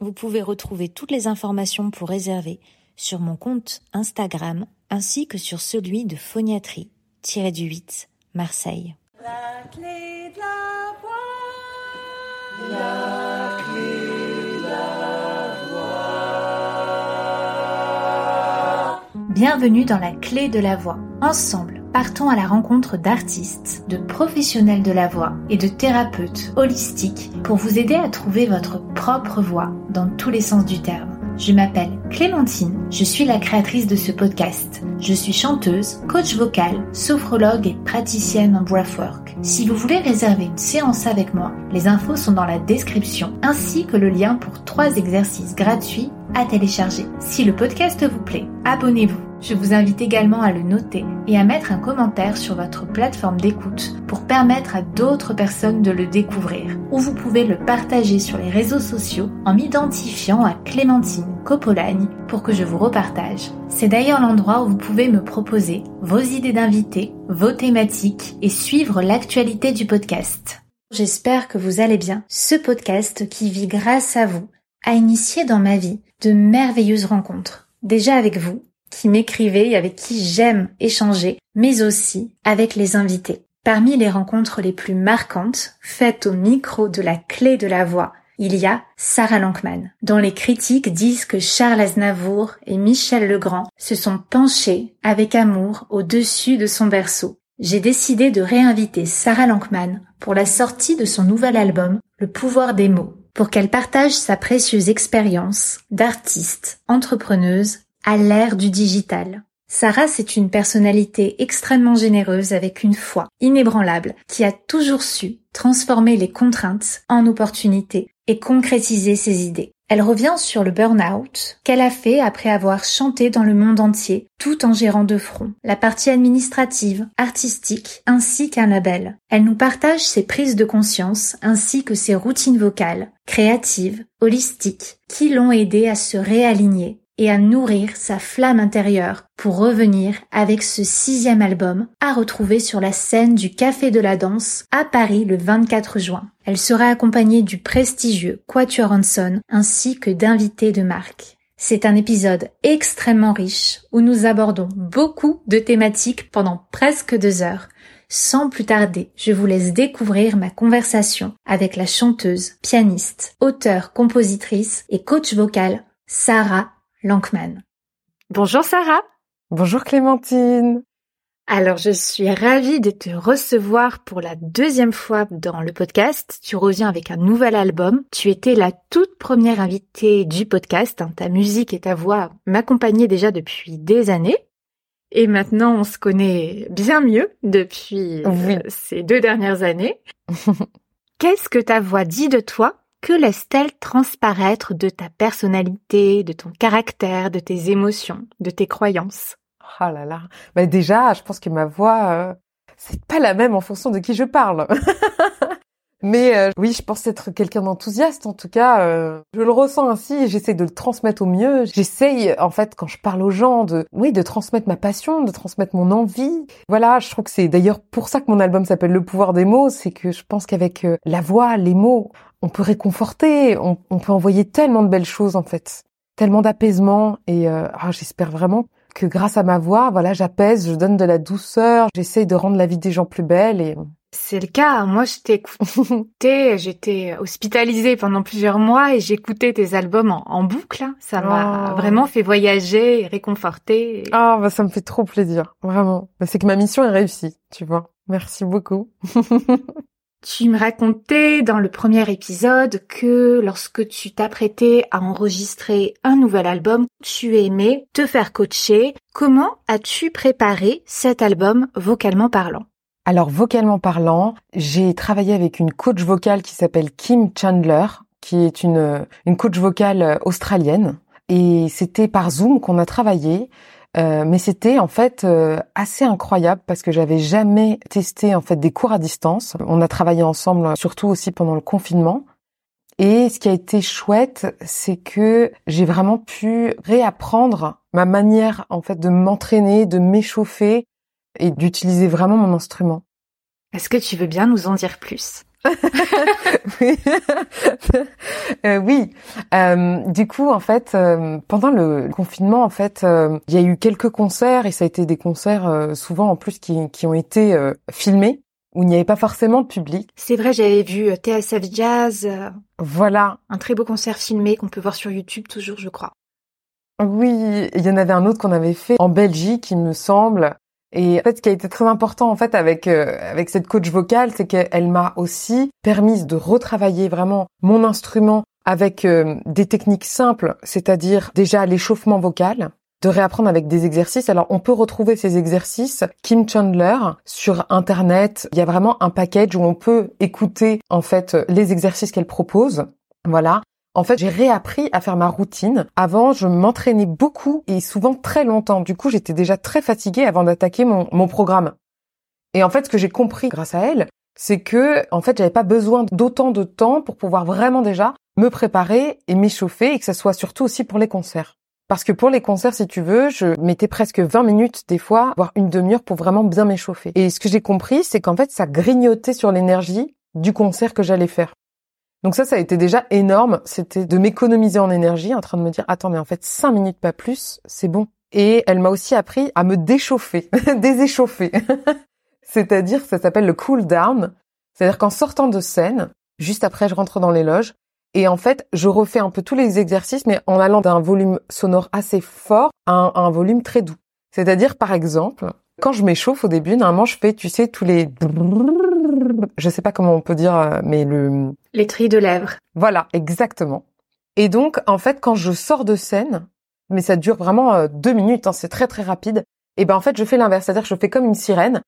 Vous pouvez retrouver toutes les informations pour réserver sur mon compte Instagram ainsi que sur celui de phoniatrie-du-8 Marseille. La clé de la voix. La clé de la voix. Bienvenue dans la clé de la voix. Ensemble, partons à la rencontre d'artistes, de professionnels de la voix et de thérapeutes holistiques pour vous aider à trouver votre propre voix dans tous les sens du terme. Je m'appelle Clémentine, je suis la créatrice de ce podcast. Je suis chanteuse, coach vocal, sophrologue et praticienne en breathwork. Si vous voulez réserver une séance avec moi, les infos sont dans la description ainsi que le lien pour trois exercices gratuits à télécharger. Si le podcast vous plaît, abonnez-vous. Je vous invite également à le noter et à mettre un commentaire sur votre plateforme d'écoute pour permettre à d'autres personnes de le découvrir. Ou vous pouvez le partager sur les réseaux sociaux en m'identifiant à Clémentine Copolagne pour que je vous repartage. C'est d'ailleurs l'endroit où vous pouvez me proposer vos idées d'invités, vos thématiques et suivre l'actualité du podcast. J'espère que vous allez bien. Ce podcast qui vit grâce à vous a initié dans ma vie de merveilleuses rencontres. Déjà avec vous, qui m'écrivez et avec qui j'aime échanger, mais aussi avec les invités. Parmi les rencontres les plus marquantes, faites au micro de la clé de la voix, il y a Sarah Lankman, dont les critiques disent que Charles Aznavour et Michel Legrand se sont penchés avec amour au-dessus de son berceau. J'ai décidé de réinviter Sarah Lankman pour la sortie de son nouvel album Le pouvoir des mots, pour qu'elle partage sa précieuse expérience d'artiste, entrepreneuse à l'ère du digital. Sarah, c'est une personnalité extrêmement généreuse avec une foi inébranlable qui a toujours su transformer les contraintes en opportunités et concrétiser ses idées. Elle revient sur le burn-out qu'elle a fait après avoir chanté dans le monde entier tout en gérant de front la partie administrative, artistique ainsi qu'un label. Elle nous partage ses prises de conscience ainsi que ses routines vocales, créatives, holistiques, qui l'ont aidé à se réaligner et à nourrir sa flamme intérieure pour revenir avec ce sixième album à retrouver sur la scène du Café de la Danse à Paris le 24 juin. Elle sera accompagnée du prestigieux Quatuor Hanson ainsi que d'invités de marque. C'est un épisode extrêmement riche où nous abordons beaucoup de thématiques pendant presque deux heures. Sans plus tarder, je vous laisse découvrir ma conversation avec la chanteuse, pianiste, auteure, compositrice et coach vocal Sarah Lankman. Bonjour Sarah. Bonjour Clémentine. Alors je suis ravie de te recevoir pour la deuxième fois dans le podcast. Tu reviens avec un nouvel album. Tu étais la toute première invitée du podcast. Hein. Ta musique et ta voix m'accompagnaient déjà depuis des années. Et maintenant on se connaît bien mieux depuis euh, ces deux dernières années. Qu'est-ce que ta voix dit de toi que laisse-t-elle transparaître de ta personnalité, de ton caractère, de tes émotions, de tes croyances? Ah là là. Bah déjà, je pense que ma voix, euh, c'est pas la même en fonction de qui je parle. Mais euh, oui, je pense être quelqu'un d'enthousiaste. En tout cas, euh, je le ressens ainsi j'essaie de le transmettre au mieux. J'essaye, en fait, quand je parle aux gens, de oui, de transmettre ma passion, de transmettre mon envie. Voilà, je trouve que c'est d'ailleurs pour ça que mon album s'appelle Le pouvoir des mots. C'est que je pense qu'avec la voix, les mots, on peut réconforter, on, peut envoyer tellement de belles choses en fait, tellement d'apaisement et euh, ah, j'espère vraiment que grâce à ma voix, voilà, j'apaise, je donne de la douceur, j'essaye de rendre la vie des gens plus belle et c'est le cas. Moi, je t'écoutais, j'étais hospitalisée pendant plusieurs mois et j'écoutais tes albums en, boucle. Hein. Ça m'a oh. vraiment fait voyager et réconforter. Ah, bah, ça me fait trop plaisir, vraiment. Bah, c'est que ma mission est réussie, tu vois. Merci beaucoup. Tu me racontais dans le premier épisode que lorsque tu t'apprêtais à enregistrer un nouvel album, tu aimais te faire coacher. Comment as-tu préparé cet album vocalement parlant? Alors vocalement parlant, j'ai travaillé avec une coach vocale qui s'appelle Kim Chandler, qui est une, une coach vocale australienne. Et c'était par Zoom qu'on a travaillé. Euh, mais c'était en fait euh, assez incroyable parce que j'avais jamais testé en fait des cours à distance. On a travaillé ensemble surtout aussi pendant le confinement. Et ce qui a été chouette, c'est que j'ai vraiment pu réapprendre ma manière en fait de m'entraîner, de m'échauffer et d'utiliser vraiment mon instrument. Est-ce que tu veux bien nous en dire plus? Euh, oui. Euh, du coup, en fait, euh, pendant le confinement, en fait, euh, il y a eu quelques concerts et ça a été des concerts souvent en plus qui, qui ont été filmés où il n'y avait pas forcément de public. C'est vrai, j'avais vu TSF Jazz. voilà. Un très beau concert filmé qu'on peut voir sur YouTube toujours, je crois. Oui, il y en avait un autre qu'on avait fait en Belgique, il me semble. Et en fait, ce qui a été très important en fait avec euh, avec cette coach vocale, c'est qu'elle m'a aussi permis de retravailler vraiment mon instrument avec euh, des techniques simples, c'est-à-dire déjà l'échauffement vocal, de réapprendre avec des exercices. Alors, on peut retrouver ces exercices Kim Chandler sur internet. Il y a vraiment un package où on peut écouter en fait les exercices qu'elle propose. Voilà. En fait, j'ai réappris à faire ma routine. Avant, je m'entraînais beaucoup et souvent très longtemps. Du coup, j'étais déjà très fatiguée avant d'attaquer mon, mon programme. Et en fait, ce que j'ai compris grâce à elle, c'est que, en fait, j'avais pas besoin d'autant de temps pour pouvoir vraiment déjà me préparer et m'échauffer et que ça soit surtout aussi pour les concerts. Parce que pour les concerts, si tu veux, je mettais presque 20 minutes des fois, voire une demi-heure pour vraiment bien m'échauffer. Et ce que j'ai compris, c'est qu'en fait, ça grignotait sur l'énergie du concert que j'allais faire. Donc ça, ça a été déjà énorme. C'était de m'économiser en énergie, en train de me dire, attends, mais en fait, cinq minutes pas plus, c'est bon. Et elle m'a aussi appris à me déchauffer, déséchauffer. C'est-à-dire, ça s'appelle le cool down. C'est-à-dire qu'en sortant de scène, juste après, je rentre dans les loges. Et en fait, je refais un peu tous les exercices, mais en allant d'un volume sonore assez fort à un, volume très doux. C'est-à-dire, par exemple, quand je m'échauffe au début, normalement, je fais, tu sais, tous les je sais pas comment on peut dire, euh, mais le... Les trilles de lèvres. Voilà, exactement. Et donc, en fait, quand je sors de scène, mais ça dure vraiment euh, deux minutes, hein, c'est très très rapide, et ben en fait, je fais l'inverse, c'est-à-dire que je fais comme une sirène,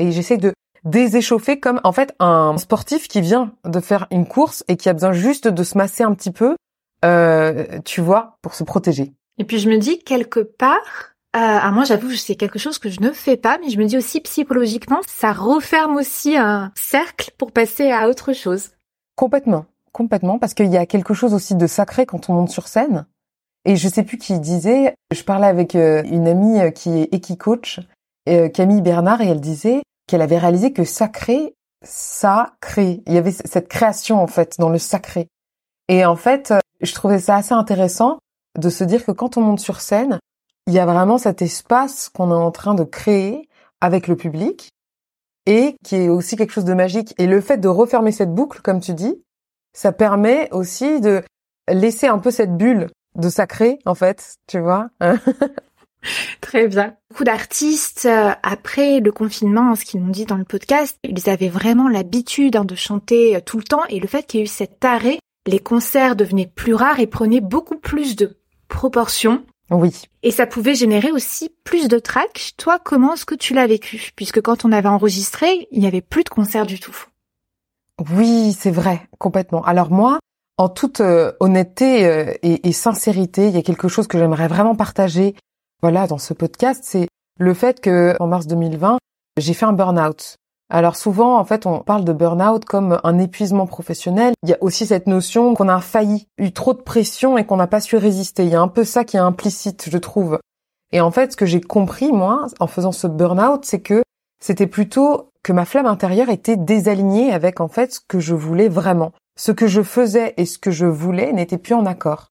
et j'essaie de déséchauffer comme en fait un sportif qui vient de faire une course et qui a besoin juste de se masser un petit peu, euh, tu vois, pour se protéger. Et puis je me dis quelque part, ah, moi, j'avoue, c'est quelque chose que je ne fais pas, mais je me dis aussi psychologiquement, ça referme aussi un cercle pour passer à autre chose. Complètement, complètement, parce qu'il y a quelque chose aussi de sacré quand on monte sur scène. Et je sais plus qui disait, je parlais avec euh, une amie euh, qui est Equi-Coach, Camille Bernard, et elle disait qu'elle avait réalisé que sacré, ça crée. Il y avait cette création, en fait, dans le sacré. Et en fait, je trouvais ça assez intéressant de se dire que quand on monte sur scène, il y a vraiment cet espace qu'on est en train de créer avec le public et qui est aussi quelque chose de magique. Et le fait de refermer cette boucle, comme tu dis, ça permet aussi de laisser un peu cette bulle de sacré, en fait, tu vois. Très bien. Beaucoup d'artistes, euh, après le confinement, ce qu'ils m'ont dit dans le podcast, ils avaient vraiment l'habitude hein, de chanter euh, tout le temps et le fait qu'il y ait eu cet arrêt, les concerts devenaient plus rares et prenaient beaucoup plus de proportions oui. Et ça pouvait générer aussi plus de tracks. Toi, comment est-ce que tu l'as vécu? Puisque quand on avait enregistré, il n'y avait plus de concert du tout. Oui, c'est vrai, complètement. Alors moi, en toute euh, honnêteté euh, et, et, sincérité, il y a quelque chose que j'aimerais vraiment partager, voilà, dans ce podcast, c'est le fait que en mars 2020, j'ai fait un burn-out. Alors souvent, en fait, on parle de burn-out comme un épuisement professionnel. Il y a aussi cette notion qu'on a failli, eu trop de pression et qu'on n'a pas su résister. Il y a un peu ça qui est implicite, je trouve. Et en fait, ce que j'ai compris, moi, en faisant ce burn-out, c'est que c'était plutôt que ma flamme intérieure était désalignée avec, en fait, ce que je voulais vraiment. Ce que je faisais et ce que je voulais n'étaient plus en accord.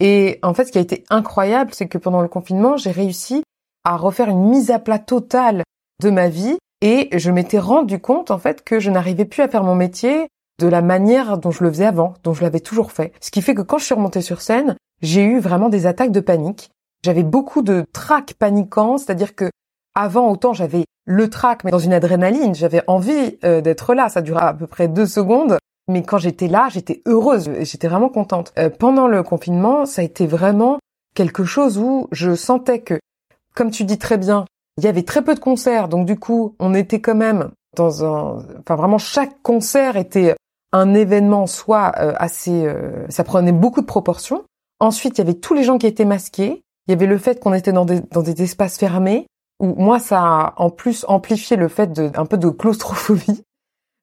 Et en fait, ce qui a été incroyable, c'est que pendant le confinement, j'ai réussi à refaire une mise à plat totale de ma vie et je m'étais rendu compte en fait que je n'arrivais plus à faire mon métier de la manière dont je le faisais avant, dont je l'avais toujours fait. Ce qui fait que quand je suis remontée sur scène, j'ai eu vraiment des attaques de panique. J'avais beaucoup de trac paniquant, c'est-à-dire que avant autant j'avais le trac mais dans une adrénaline, j'avais envie euh, d'être là, ça durait à peu près deux secondes. Mais quand j'étais là, j'étais heureuse, j'étais vraiment contente. Euh, pendant le confinement, ça a été vraiment quelque chose où je sentais que, comme tu dis très bien, il y avait très peu de concerts, donc du coup, on était quand même dans un, enfin vraiment chaque concert était un événement soit euh, assez, euh, ça prenait beaucoup de proportions. Ensuite, il y avait tous les gens qui étaient masqués. Il y avait le fait qu'on était dans des, dans des espaces fermés. Où moi, ça a en plus amplifié le fait de un peu de claustrophobie.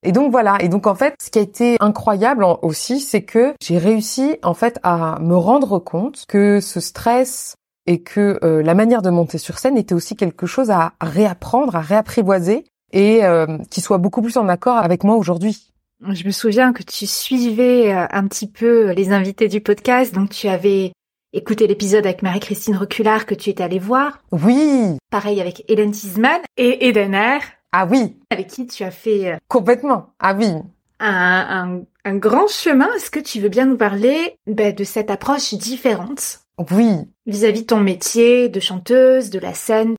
Et donc voilà. Et donc en fait, ce qui a été incroyable aussi, c'est que j'ai réussi en fait à me rendre compte que ce stress et que euh, la manière de monter sur scène était aussi quelque chose à réapprendre, à réapprivoiser et qui soit beaucoup plus en accord avec moi aujourd'hui. Je me souviens que tu suivais euh, un petit peu les invités du podcast, donc tu avais écouté l'épisode avec Marie-Christine Reculard que tu étais allée voir. Oui. Pareil avec Hélène Tisman et Eden Ah oui. Avec qui tu as fait... Euh, Complètement. Ah oui. Un, un, grand chemin. Est-ce que tu veux bien nous parler ben, de cette approche différente? Oui. Vis-à-vis de ton métier de chanteuse, de la scène,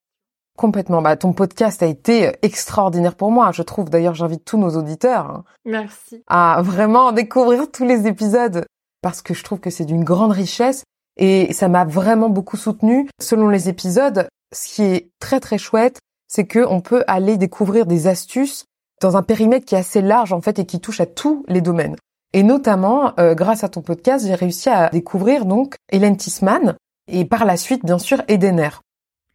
Complètement. Bah, ton podcast a été euh, extraordinaire pour moi. Je trouve d'ailleurs, j'invite tous nos auditeurs hein, Merci. à vraiment découvrir tous les épisodes parce que je trouve que c'est d'une grande richesse et ça m'a vraiment beaucoup soutenu. Selon les épisodes, ce qui est très très chouette, c'est que on peut aller découvrir des astuces dans un périmètre qui est assez large en fait et qui touche à tous les domaines. Et notamment, euh, grâce à ton podcast, j'ai réussi à découvrir donc Hélène Tisman et par la suite, bien sûr, Edener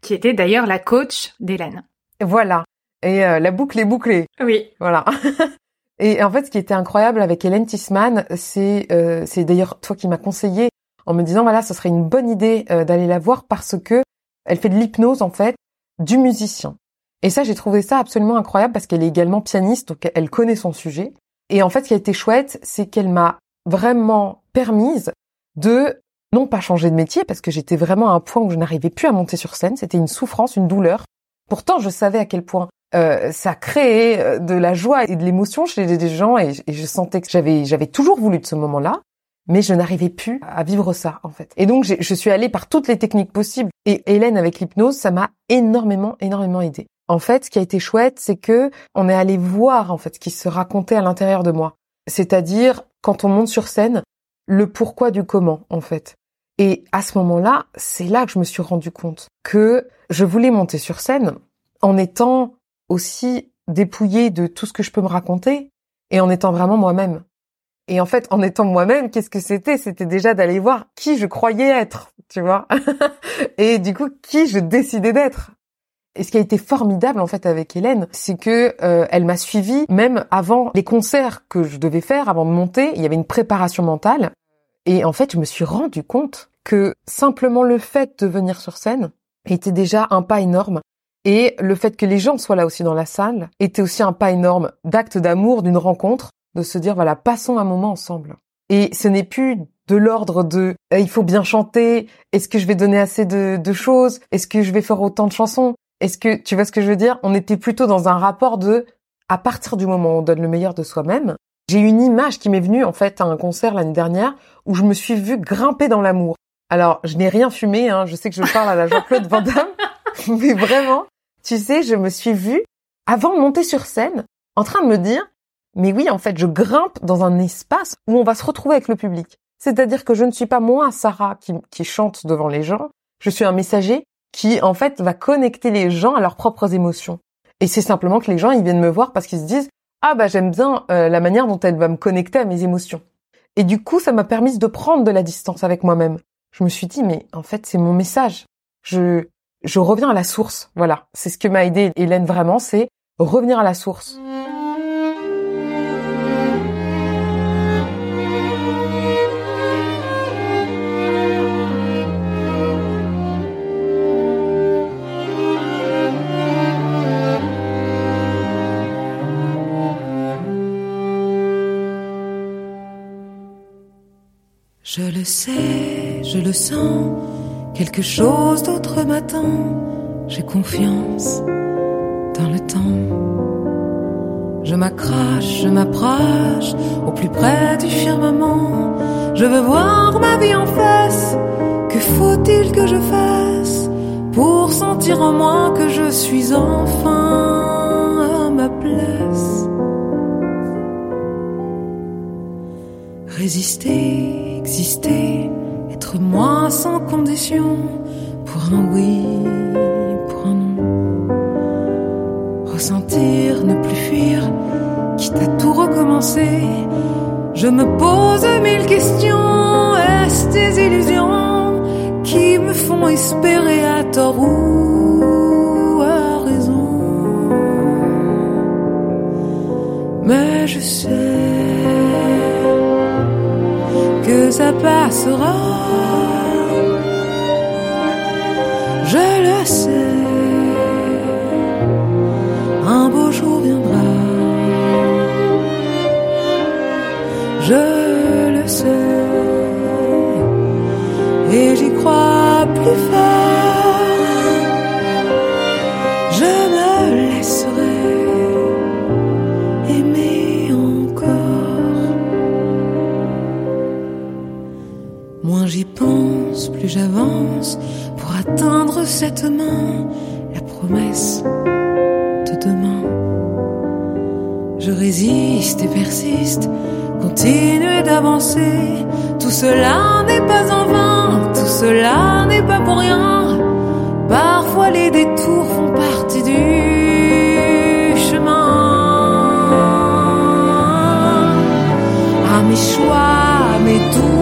qui était d'ailleurs la coach d'Hélène. Voilà. Et euh, la boucle est bouclée. Oui. Voilà. et en fait, ce qui était incroyable avec Hélène Tisman, c'est euh, c'est d'ailleurs toi qui m'as conseillé en me disant voilà, ce serait une bonne idée euh, d'aller la voir parce que elle fait de l'hypnose en fait du musicien. Et ça, j'ai trouvé ça absolument incroyable parce qu'elle est également pianiste, donc elle connaît son sujet. Et en fait, ce qui a été chouette, c'est qu'elle m'a vraiment permise de non pas changer de métier parce que j'étais vraiment à un point où je n'arrivais plus à monter sur scène. C'était une souffrance, une douleur. Pourtant, je savais à quel point euh, ça créait euh, de la joie et de l'émotion chez des gens et, je sentais que j'avais j'avais toujours voulu de ce moment-là, mais je n'arrivais plus à vivre ça en fait. Et donc je suis allée par toutes les techniques possibles et Hélène avec l'hypnose, ça m'a énormément énormément aidé. En fait, ce qui a été chouette, c'est que on est allé voir en fait ce qui se racontait à l'intérieur de moi. C'est-à-dire quand on monte sur scène, le pourquoi du comment en fait. Et à ce moment-là, c'est là que je me suis rendu compte que je voulais monter sur scène en étant aussi dépouillée de tout ce que je peux me raconter et en étant vraiment moi-même. Et en fait, en étant moi-même, qu'est-ce que c'était? C'était déjà d'aller voir qui je croyais être, tu vois? et du coup, qui je décidais d'être. Et ce qui a été formidable en fait avec Hélène, c'est que euh, elle m'a suivi même avant les concerts que je devais faire, avant de monter. Il y avait une préparation mentale et en fait, je me suis rendu compte que simplement le fait de venir sur scène était déjà un pas énorme. Et le fait que les gens soient là aussi dans la salle était aussi un pas énorme d'acte d'amour, d'une rencontre, de se dire, voilà, passons un moment ensemble. Et ce n'est plus de l'ordre de eh, il faut bien chanter, est-ce que je vais donner assez de, de choses, est-ce que je vais faire autant de chansons, est-ce que tu vois ce que je veux dire? On était plutôt dans un rapport de à partir du moment où on donne le meilleur de soi-même, j'ai une image qui m'est venue en fait à un concert l'année dernière où je me suis vue grimper dans l'amour. Alors, je n'ai rien fumé, hein, je sais que je parle à la Jean-Claude Van Damme, mais vraiment, tu sais, je me suis vue avant de monter sur scène en train de me dire mais oui, en fait, je grimpe dans un espace où on va se retrouver avec le public. C'est-à-dire que je ne suis pas moi, Sarah, qui, qui chante devant les gens. Je suis un messager qui, en fait, va connecter les gens à leurs propres émotions. Et c'est simplement que les gens, ils viennent me voir parce qu'ils se disent, ah bah j'aime bien euh, la manière dont elle va me connecter à mes émotions. Et du coup, ça m'a permis de prendre de la distance avec moi-même. Je me suis dit, mais en fait, c'est mon message. Je, je reviens à la source. Voilà. C'est ce que m'a aidé Hélène vraiment, c'est revenir à la source. Je le sais, je le sens, quelque chose d'autre m'attend. J'ai confiance dans le temps. Je m'accroche, je m'approche au plus près du firmament. Je veux voir ma vie en face. Que faut-il que je fasse pour sentir en moi que je suis enfin à ma place? Résister exister, être moi sans condition, pour un oui, pour un non. Ressentir, ne plus fuir, quitte à tout recommencer. Je me pose mille questions, est-ce des illusions qui me font espérer à tort ou à raison? Mais je sais ça passera. Je le sais, un beau jour viendra. J'avance pour atteindre cette main, la promesse de demain. Je résiste et persiste, continue d'avancer. Tout cela n'est pas en vain, tout cela n'est pas pour rien. Parfois les détours font partie du chemin. À mes choix, à mes doutes,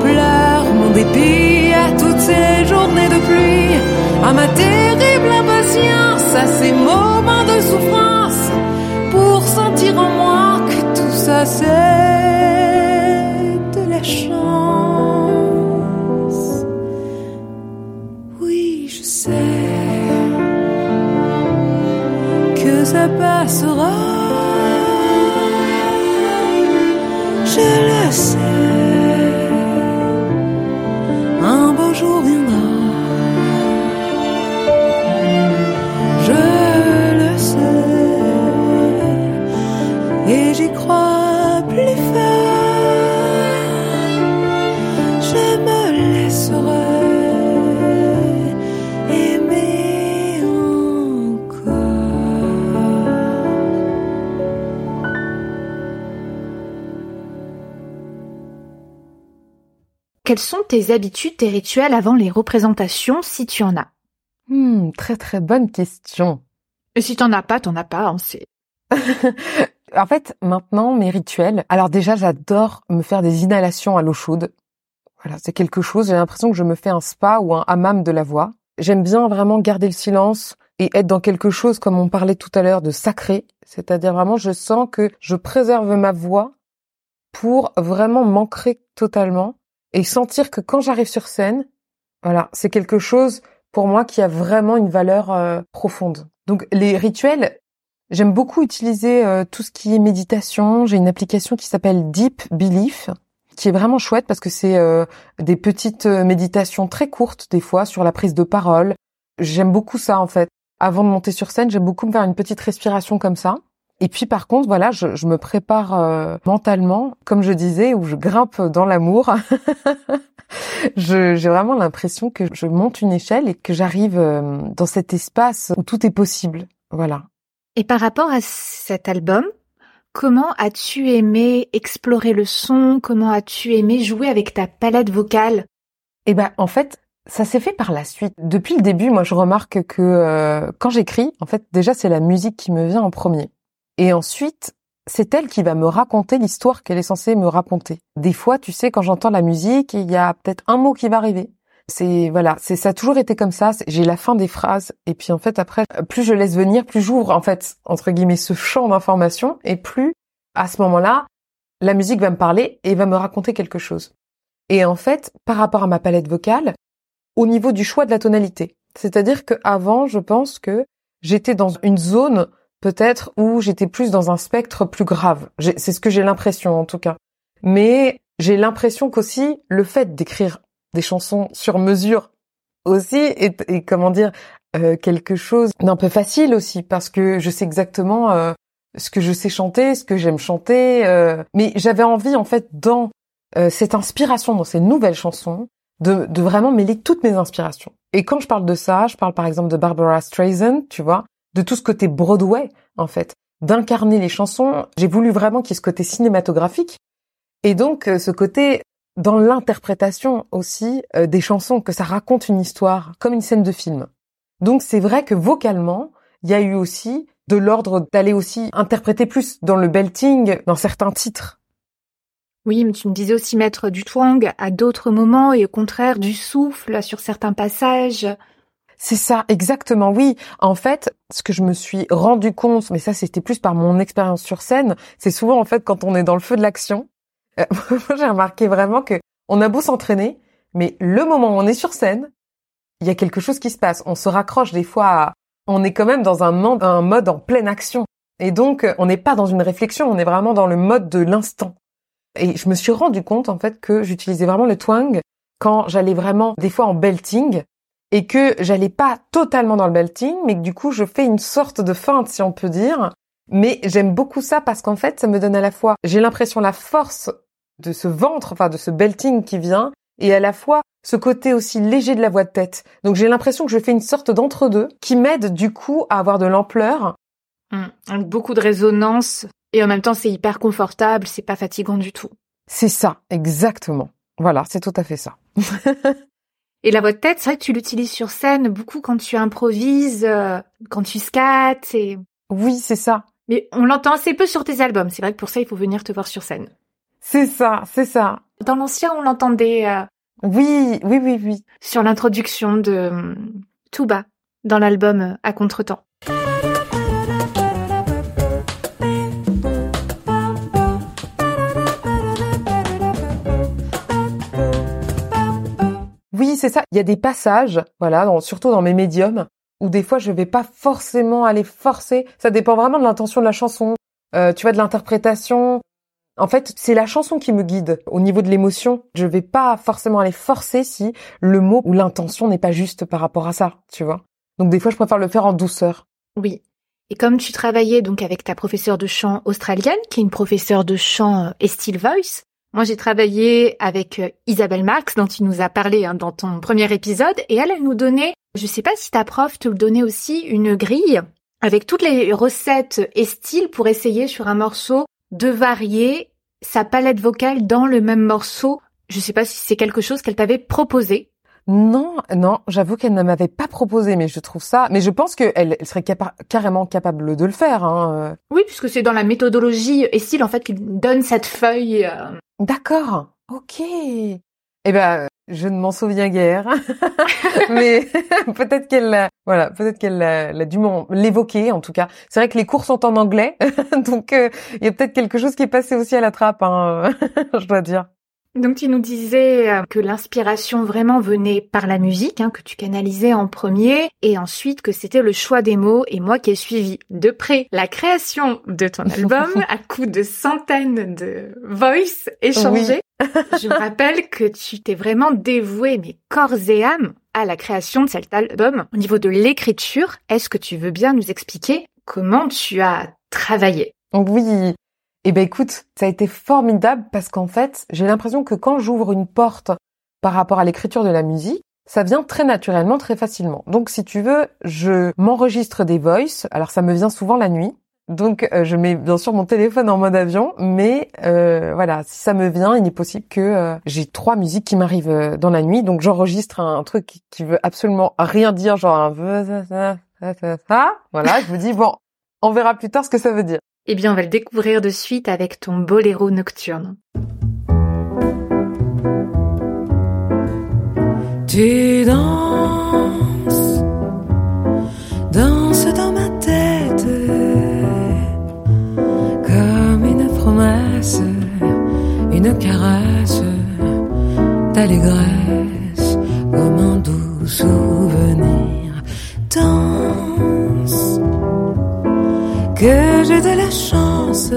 pleurs, mon dépit, à toutes ces journées de pluie, à ma terrible impatience, à ces moments de souffrance, pour sentir en moi que tout ça c'est de la chance. Oui, je sais que ça passera. Je le sais, Quelles sont tes habitudes, tes rituels avant les représentations, si tu en as? Hmm, très très bonne question. Et si t'en as pas, t'en as pas, hein, c'est... En fait, maintenant, mes rituels. Alors déjà, j'adore me faire des inhalations à l'eau chaude. Voilà, c'est quelque chose. J'ai l'impression que je me fais un spa ou un hammam de la voix. J'aime bien vraiment garder le silence et être dans quelque chose, comme on parlait tout à l'heure, de sacré. C'est-à-dire vraiment, je sens que je préserve ma voix pour vraiment m'ancrer totalement et sentir que quand j'arrive sur scène, voilà, c'est quelque chose pour moi qui a vraiment une valeur euh, profonde. Donc les rituels, j'aime beaucoup utiliser euh, tout ce qui est méditation. J'ai une application qui s'appelle Deep Belief qui est vraiment chouette parce que c'est euh, des petites méditations très courtes des fois sur la prise de parole. J'aime beaucoup ça en fait. Avant de monter sur scène, j'aime beaucoup me faire une petite respiration comme ça. Et puis par contre, voilà, je, je me prépare euh, mentalement, comme je disais, où je grimpe dans l'amour. J'ai vraiment l'impression que je monte une échelle et que j'arrive euh, dans cet espace où tout est possible. Voilà. Et par rapport à cet album, comment as-tu aimé explorer le son? Comment as-tu aimé jouer avec ta palette vocale? Et ben en fait, ça s'est fait par la suite. Depuis le début, moi je remarque que euh, quand j'écris, en fait déjà c'est la musique qui me vient en premier. Et ensuite, c'est elle qui va me raconter l'histoire qu'elle est censée me raconter. Des fois, tu sais, quand j'entends la musique, il y a peut-être un mot qui va arriver. C'est voilà, c'est ça a toujours été comme ça. J'ai la fin des phrases et puis en fait après, plus je laisse venir, plus j'ouvre en fait entre guillemets ce champ d'information et plus à ce moment-là, la musique va me parler et va me raconter quelque chose. Et en fait, par rapport à ma palette vocale, au niveau du choix de la tonalité, c'est-à-dire que avant, je pense que j'étais dans une zone peut-être où j'étais plus dans un spectre plus grave. C'est ce que j'ai l'impression en tout cas. Mais j'ai l'impression qu'aussi le fait d'écrire des chansons sur mesure aussi est, est, comment dire euh, quelque chose d'un peu facile aussi parce que je sais exactement euh, ce que je sais chanter, ce que j'aime chanter. euh, mais j'avais envie en fait dans euh, cette inspiration, dans ces nouvelles chansons, de, de vraiment mêler toutes mes inspirations. Et quand je parle de ça, je parle par exemple de Barbara Streisand, tu vois, de tout ce côté Broadway en fait, d'incarner les chansons. J'ai voulu vraiment qu'il y ait ce côté cinématographique et donc euh, ce côté dans l'interprétation aussi euh, des chansons, que ça raconte une histoire, comme une scène de film. Donc c'est vrai que vocalement, il y a eu aussi de l'ordre d'aller aussi interpréter plus dans le belting, dans certains titres. Oui, mais tu me disais aussi mettre du twang à d'autres moments et au contraire du souffle sur certains passages. C'est ça, exactement, oui. En fait, ce que je me suis rendu compte, mais ça c'était plus par mon expérience sur scène, c'est souvent en fait quand on est dans le feu de l'action, euh, j'ai remarqué vraiment que on a beau s'entraîner, mais le moment où on est sur scène, il y a quelque chose qui se passe. On se raccroche des fois à... On est quand même dans un mode, un mode en pleine action. Et donc, on n'est pas dans une réflexion, on est vraiment dans le mode de l'instant. Et je me suis rendu compte, en fait, que j'utilisais vraiment le twang quand j'allais vraiment, des fois, en belting, et que j'allais pas totalement dans le belting, mais que du coup, je fais une sorte de feinte, si on peut dire. Mais j'aime beaucoup ça parce qu'en fait, ça me donne à la fois, j'ai l'impression la force de ce ventre, enfin de ce belting qui vient, et à la fois ce côté aussi léger de la voix de tête. Donc j'ai l'impression que je fais une sorte d'entre-deux qui m'aide du coup à avoir de l'ampleur. Hum, avec beaucoup de résonance et en même temps c'est hyper confortable, c'est pas fatigant du tout. C'est ça, exactement. Voilà, c'est tout à fait ça. et la voix de tête, c'est vrai que tu l'utilises sur scène beaucoup quand tu improvises, euh, quand tu scattes et... Oui, c'est ça. Mais on l'entend assez peu sur tes albums. C'est vrai que pour ça, il faut venir te voir sur scène. C'est ça, c'est ça. Dans l'ancien, on l'entendait. Euh, oui, oui, oui, oui. Sur l'introduction de euh, Touba dans l'album euh, À Contretemps. Oui, c'est ça. Il y a des passages, voilà, surtout dans mes médiums, où des fois je vais pas forcément aller forcer. Ça dépend vraiment de l'intention de la chanson. tu vois, de l'interprétation. En fait, c'est la chanson qui me guide au niveau de l'émotion. Je vais pas forcément aller forcer si le mot ou l'intention n'est pas juste par rapport à ça, tu vois. Donc des fois, je préfère le faire en douceur. Oui. Et comme tu travaillais donc avec ta professeure de chant australienne, qui est une professeure de chant euh, style voice, moi j'ai travaillé avec euh, Isabelle Marx, dont tu nous as parlé hein, dans ton premier épisode, et elle, elle nous donnait, je sais pas si ta prof te le donnait aussi, une grille avec toutes les recettes et styles pour essayer sur un morceau de varier sa palette vocale dans le même morceau. Je sais pas si c'est quelque chose qu'elle t'avait proposé. Non, non, j'avoue qu'elle ne m'avait pas proposé, mais je trouve ça. Mais je pense qu'elle serait carrément capable de le faire. Hein. Oui, puisque c'est dans la méthodologie et style en fait qu'il donne cette feuille. Euh. D'accord. Ok. Eh ben, je ne m'en souviens guère, mais peut-être qu'elle, voilà, peut-être qu'elle a, dû l'évoquer. En tout cas, c'est vrai que les cours sont en anglais, donc euh, il y a peut-être quelque chose qui est passé aussi à la trappe, hein, je dois dire. Donc tu nous disais euh, que l'inspiration vraiment venait par la musique, hein, que tu canalisais en premier, et ensuite que c'était le choix des mots, et moi qui ai suivi de près la création de ton album à coup de centaines de voice échangés. Je me rappelle que tu t'es vraiment dévoué, mais corps et âme, à la création de cet album. Au niveau de l'écriture, est-ce que tu veux bien nous expliquer comment tu as travaillé? Oui, eh ben écoute, ça a été formidable parce qu'en fait, j'ai l'impression que quand j'ouvre une porte par rapport à l'écriture de la musique, ça vient très naturellement, très facilement. Donc si tu veux, je m'enregistre des voices. Alors ça me vient souvent la nuit. Donc euh, je mets bien sûr mon téléphone en mode avion, mais euh, voilà, si ça me vient, il est possible que euh, j'ai trois musiques qui m'arrivent dans la nuit. Donc j'enregistre un, truc qui, veut absolument rien dire, genre un voilà, je vous dis bon, on verra plus tard ce que ça veut dire. Eh bien, on va le découvrir de suite avec ton boléro nocturne. Tu danses, danses dans ma tête comme une promesse, une caresse d'allégresse comme un doux souvenir. Danse que j'ai de la chance.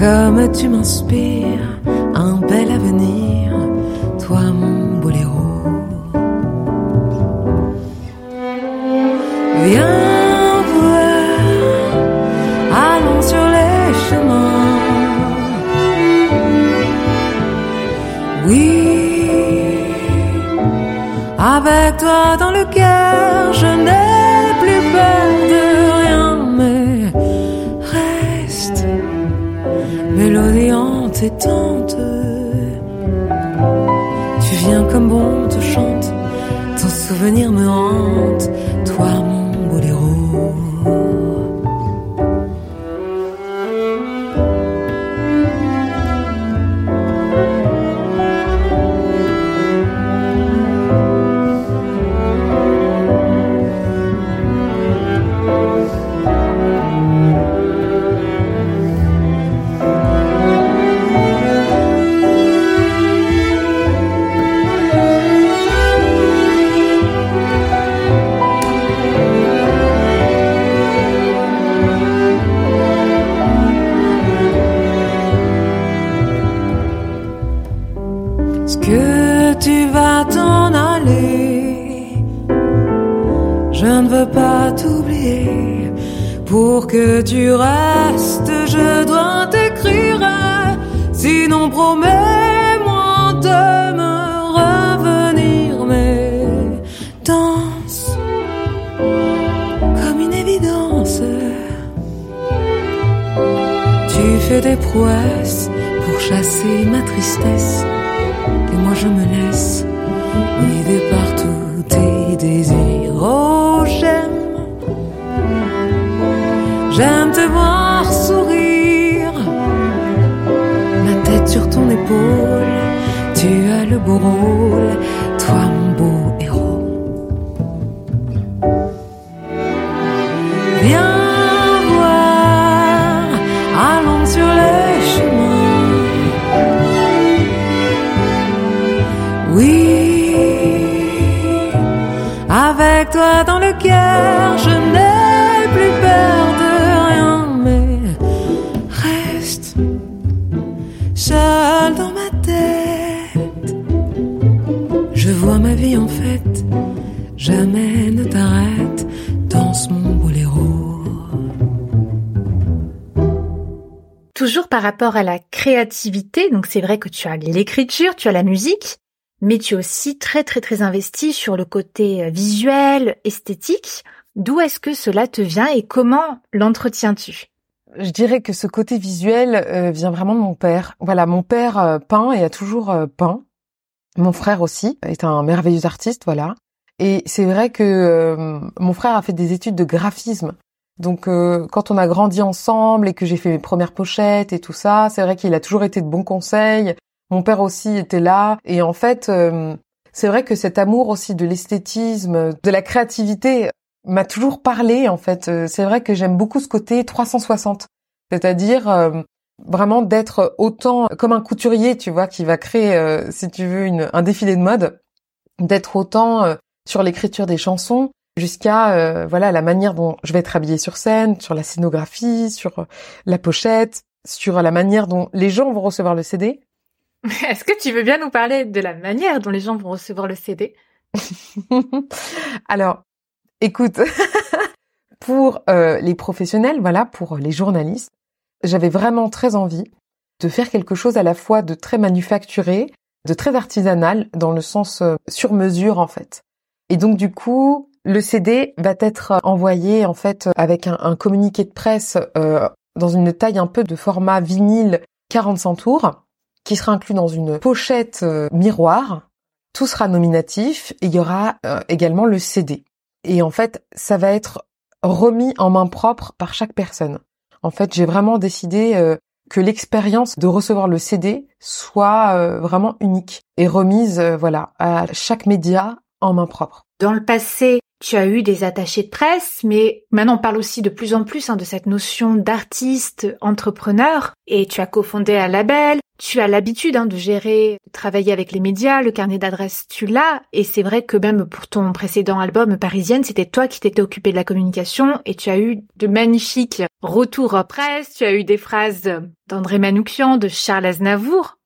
Comme tu m'inspires un bel avenir, toi mon boléro. Viens voir, allons sur les chemins. Oui, avec toi dans le cœur, je n'ai Tu viens comme bon te chante, ton souvenir me hante, toi entêtante payer. Pour que tu restes, je dois t'écrire. Sinon, promets-moi de me revenir. Mais danse comme une évidence. Tu fais des prouesses pour chasser ma tristesse. Et moi, je me laisse guider par tous tes désirs. J'aime te voir sourire, ma tête sur ton épaule. Tu as le beau rôle, toi mon beau héros. Viens voir, allons sur les chemins. Oui, avec toi dans le cœur, je Toujours par rapport à la créativité, donc c'est vrai que tu as l'écriture, tu as la musique, mais tu es aussi très très très investi sur le côté euh, visuel, esthétique. D'où est-ce que cela te vient et comment l'entretiens-tu? Je dirais que ce côté visuel euh, vient vraiment de mon père. Voilà, mon père euh, peint et a toujours peint. Mon frère aussi est un merveilleux artiste, voilà. Et c'est vrai que mon frère a fait des études de graphisme. Donc euh, quand on a grandi ensemble et que j'ai fait mes premières pochettes et tout ça, c'est vrai qu'il a toujours été de bons conseils. Mon père aussi était là. Et en fait, euh, c'est vrai que cet amour aussi de l'esthétisme, de la créativité m'a toujours parlé en fait. Euh, C'est vrai que j'aime beaucoup ce côté 360. C'est-à-dire euh, vraiment d'être autant comme un couturier, tu vois, qui va créer, euh, si tu veux, une, un défilé de mode, d'être autant euh, sur l'écriture des chansons jusqu'à euh, voilà la manière dont je vais être habillée sur scène, sur la scénographie, sur euh, la pochette, sur la manière dont les gens vont recevoir le CD. Est-ce que tu veux bien nous parler de la manière dont les gens vont recevoir le CD Alors, écoute, pour euh, les professionnels, voilà, pour les journalistes, j'avais vraiment très envie de faire quelque chose à la fois de très manufacturé, de très artisanal, dans le sens euh, sur mesure en fait. Et donc du coup, le CD va être envoyé en fait avec un, un communiqué de presse euh, dans une taille un peu de format vinyle 45 tours, qui sera inclus dans une pochette euh, miroir. Tout sera nominatif et il y aura euh, également le CD. Et en fait, ça va être remis en main propre par chaque personne. En fait, j'ai vraiment décidé euh, que l'expérience de recevoir le CD soit vraiment unique et remise, voilà, à chaque média en main propre. Dans le passé, tu as eu des attachés de presse, mais maintenant on parle aussi de plus en plus hein, de cette notion d'artiste, entrepreneur, et tu as cofondé un label, tu as l'habitude hein, de gérer, de travailler avec les médias, le carnet d'adresses tu l'as, et c'est vrai que même pour ton précédent album Parisienne, c'était toi qui t'étais occupé de la communication, et tu as eu de magnifiques retours en presse, tu as eu des phrases d'André Manoukian, de Charles Aznavour.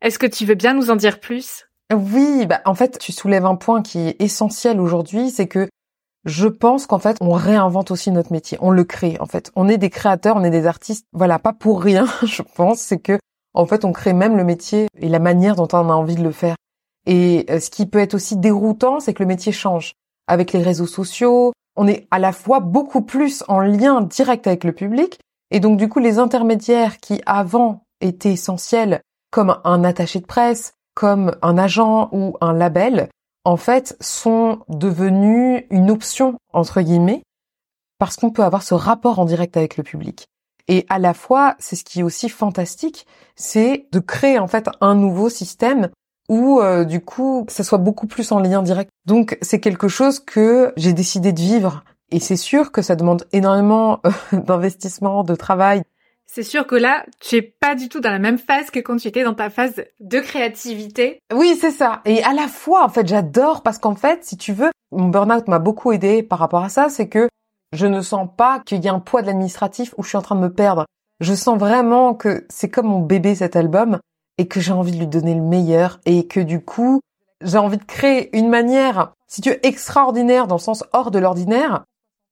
Est-ce que tu veux bien nous en dire plus? Oui, bah en fait, tu soulèves un point qui est essentiel aujourd'hui, c'est que je pense qu'en fait, on réinvente aussi notre métier, on le crée en fait. On est des créateurs, on est des artistes, voilà, pas pour rien, je pense, c'est que en fait, on crée même le métier et la manière dont on a envie de le faire. Et euh, ce qui peut être aussi déroutant, c'est que le métier change. Avec les réseaux sociaux, on est à la fois beaucoup plus en lien direct avec le public, et donc du coup, les intermédiaires qui avant étaient essentiels, comme un attaché de presse, comme un agent ou un label, en fait, sont devenus une option, entre guillemets, parce qu'on peut avoir ce rapport en direct avec le public. Et à la fois, c'est ce qui est aussi fantastique, c'est de créer en fait un nouveau système où euh, du coup, ça soit beaucoup plus en lien direct. Donc c'est quelque chose que j'ai décidé de vivre. Et c'est sûr que ça demande énormément euh, d'investissement, de travail. C'est sûr que là, tu es pas du tout dans la même phase que quand tu étais dans ta phase de créativité. Oui, c'est ça. Et à la fois, en fait, j'adore parce qu'en fait, si tu veux, mon burn-out m'a beaucoup aidé par rapport à ça, c'est que je ne sens pas qu'il y a un poids de l'administratif où je suis en train de me perdre. Je sens vraiment que c'est comme mon bébé cet album et que j'ai envie de lui donner le meilleur et que du coup, j'ai envie de créer une manière, si tu veux, extraordinaire dans le sens hors de l'ordinaire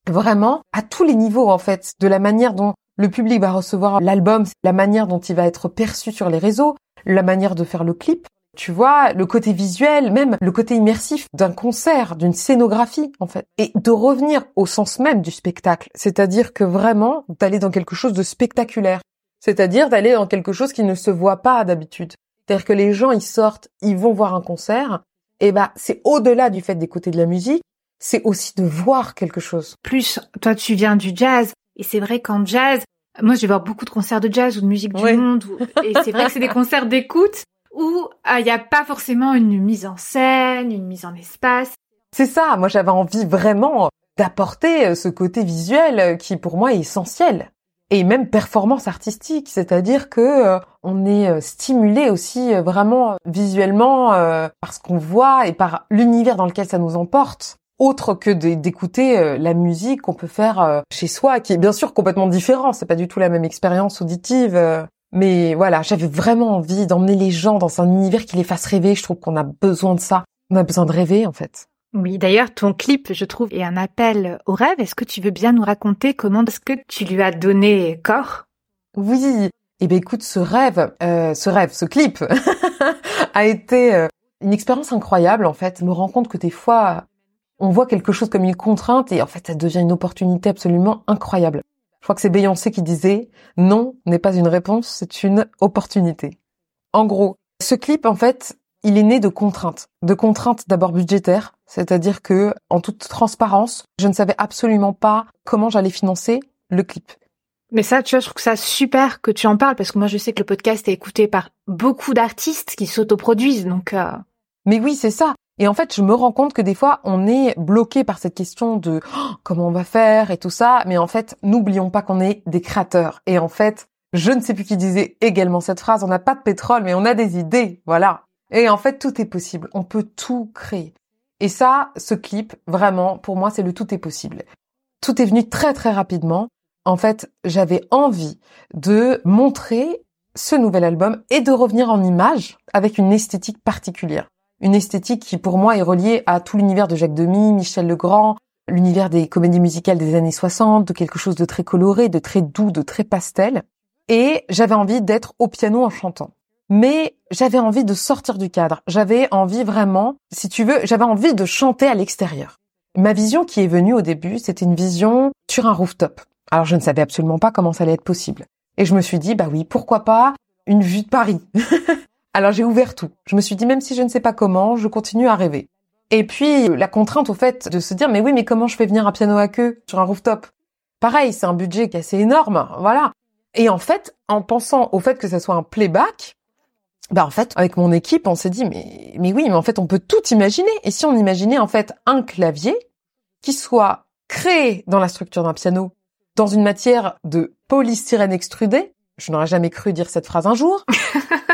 vraiment à tous les niveaux en fait, de la manière dont le public va recevoir l'album, la manière dont il va être perçu sur les réseaux, la manière de faire le clip, tu vois, le côté visuel, même le côté immersif d'un concert, d'une scénographie, en fait. Et de revenir au sens même du spectacle. C'est-à-dire que vraiment, d'aller dans quelque chose de spectaculaire. C'est-à-dire d'aller dans quelque chose qui ne se voit pas d'habitude. C'est-à-dire que les gens, ils sortent, ils vont voir un concert, et bah, c'est au-delà du fait d'écouter de la musique, c'est aussi de voir quelque chose. Plus, toi, tu viens du jazz, et c'est vrai qu'en jazz, moi, je vais voir beaucoup de concerts de jazz ou de musique du monde, et c'est vrai que c'est des concerts d'écoute où il n'y a pas forcément une mise en scène, une mise en espace. C'est ça, moi j'avais envie vraiment d'apporter euh, ce côté visuel euh, qui pour moi est essentiel. Et même performance artistique, c'est-à-dire que euh, on est stimulé aussi vraiment visuellement par ce qu'on voit et par l'univers dans lequel ça nous emporte autre que d'écouter la musique qu'on peut faire chez soi, qui est bien sûr complètement différent. C'est pas du tout la même expérience auditive. Mais voilà, j'avais vraiment envie d'emmener les gens dans un univers qui les fasse rêver. Je trouve qu'on a besoin de ça. On a besoin de rêver, en fait. Oui, d'ailleurs, ton clip, je trouve, est un appel au rêve. Est-ce que tu veux bien nous raconter comment est-ce que tu lui as donné corps? Oui. Eh bien, écoute, ce rêve, euh, ce rêve, ce clip a été euh, une expérience incroyable, en fait. Je me rends compte que des fois, on voit quelque chose comme une contrainte et en fait, ça devient une opportunité absolument incroyable. Je crois que c'est Beyoncé qui disait non n'est pas une réponse, c'est une opportunité. En gros, ce clip en fait, il est né de contraintes, de contraintes d'abord budgétaires, c'est-à-dire que en toute transparence, je ne savais absolument pas comment j'allais financer le clip. Mais ça, tu vois, je trouve que ça super que tu en parles parce que moi, je sais que le podcast est écouté par beaucoup d'artistes qui s'autoproduisent, donc. Euh... Mais oui, c'est ça. Et en fait, je me rends compte que des fois, on est bloqué par cette question de oh, comment on va faire et tout ça. Mais en fait, n'oublions pas qu'on est des créateurs. Et en fait, je ne sais plus qui disait également cette phrase. On n'a pas de pétrole, mais on a des idées. Voilà. Et en fait, tout est possible. On peut tout créer. Et ça, ce clip, vraiment, pour moi, c'est le tout est possible. Tout est venu très, très rapidement. En fait, j'avais envie de montrer ce nouvel album et de revenir en image avec une esthétique particulière une esthétique qui pour moi est reliée à tout l'univers de Jacques Demy, Michel Legrand, l'univers des comédies musicales des années 60, de quelque chose de très coloré, de très doux, de très pastel. Et j'avais envie d'être au piano en chantant. Mais j'avais envie de sortir du cadre. J'avais envie vraiment, si tu veux, j'avais envie de chanter à l'extérieur. Ma vision qui est venue au début, c'était une vision sur un rooftop. Alors je ne savais absolument pas comment ça allait être possible. Et je me suis dit, bah oui, pourquoi pas une vue de Paris? Alors j'ai ouvert tout. Je me suis dit, même si je ne sais pas comment, je continue à rêver. Et puis la contrainte au fait de se dire, mais oui, mais comment je fais venir un piano à queue sur un rooftop? Pareil, c'est un budget qui est assez énorme, voilà. Et en fait, en pensant au fait que ça soit un playback, bah en fait, avec mon équipe, on s'est dit, mais, mais oui, mais en fait, on peut tout imaginer. Et si on imaginait en fait un clavier qui soit créé dans la structure d'un piano, dans une matière de polystyrène extrudé, je n'aurais jamais cru dire cette phrase un jour.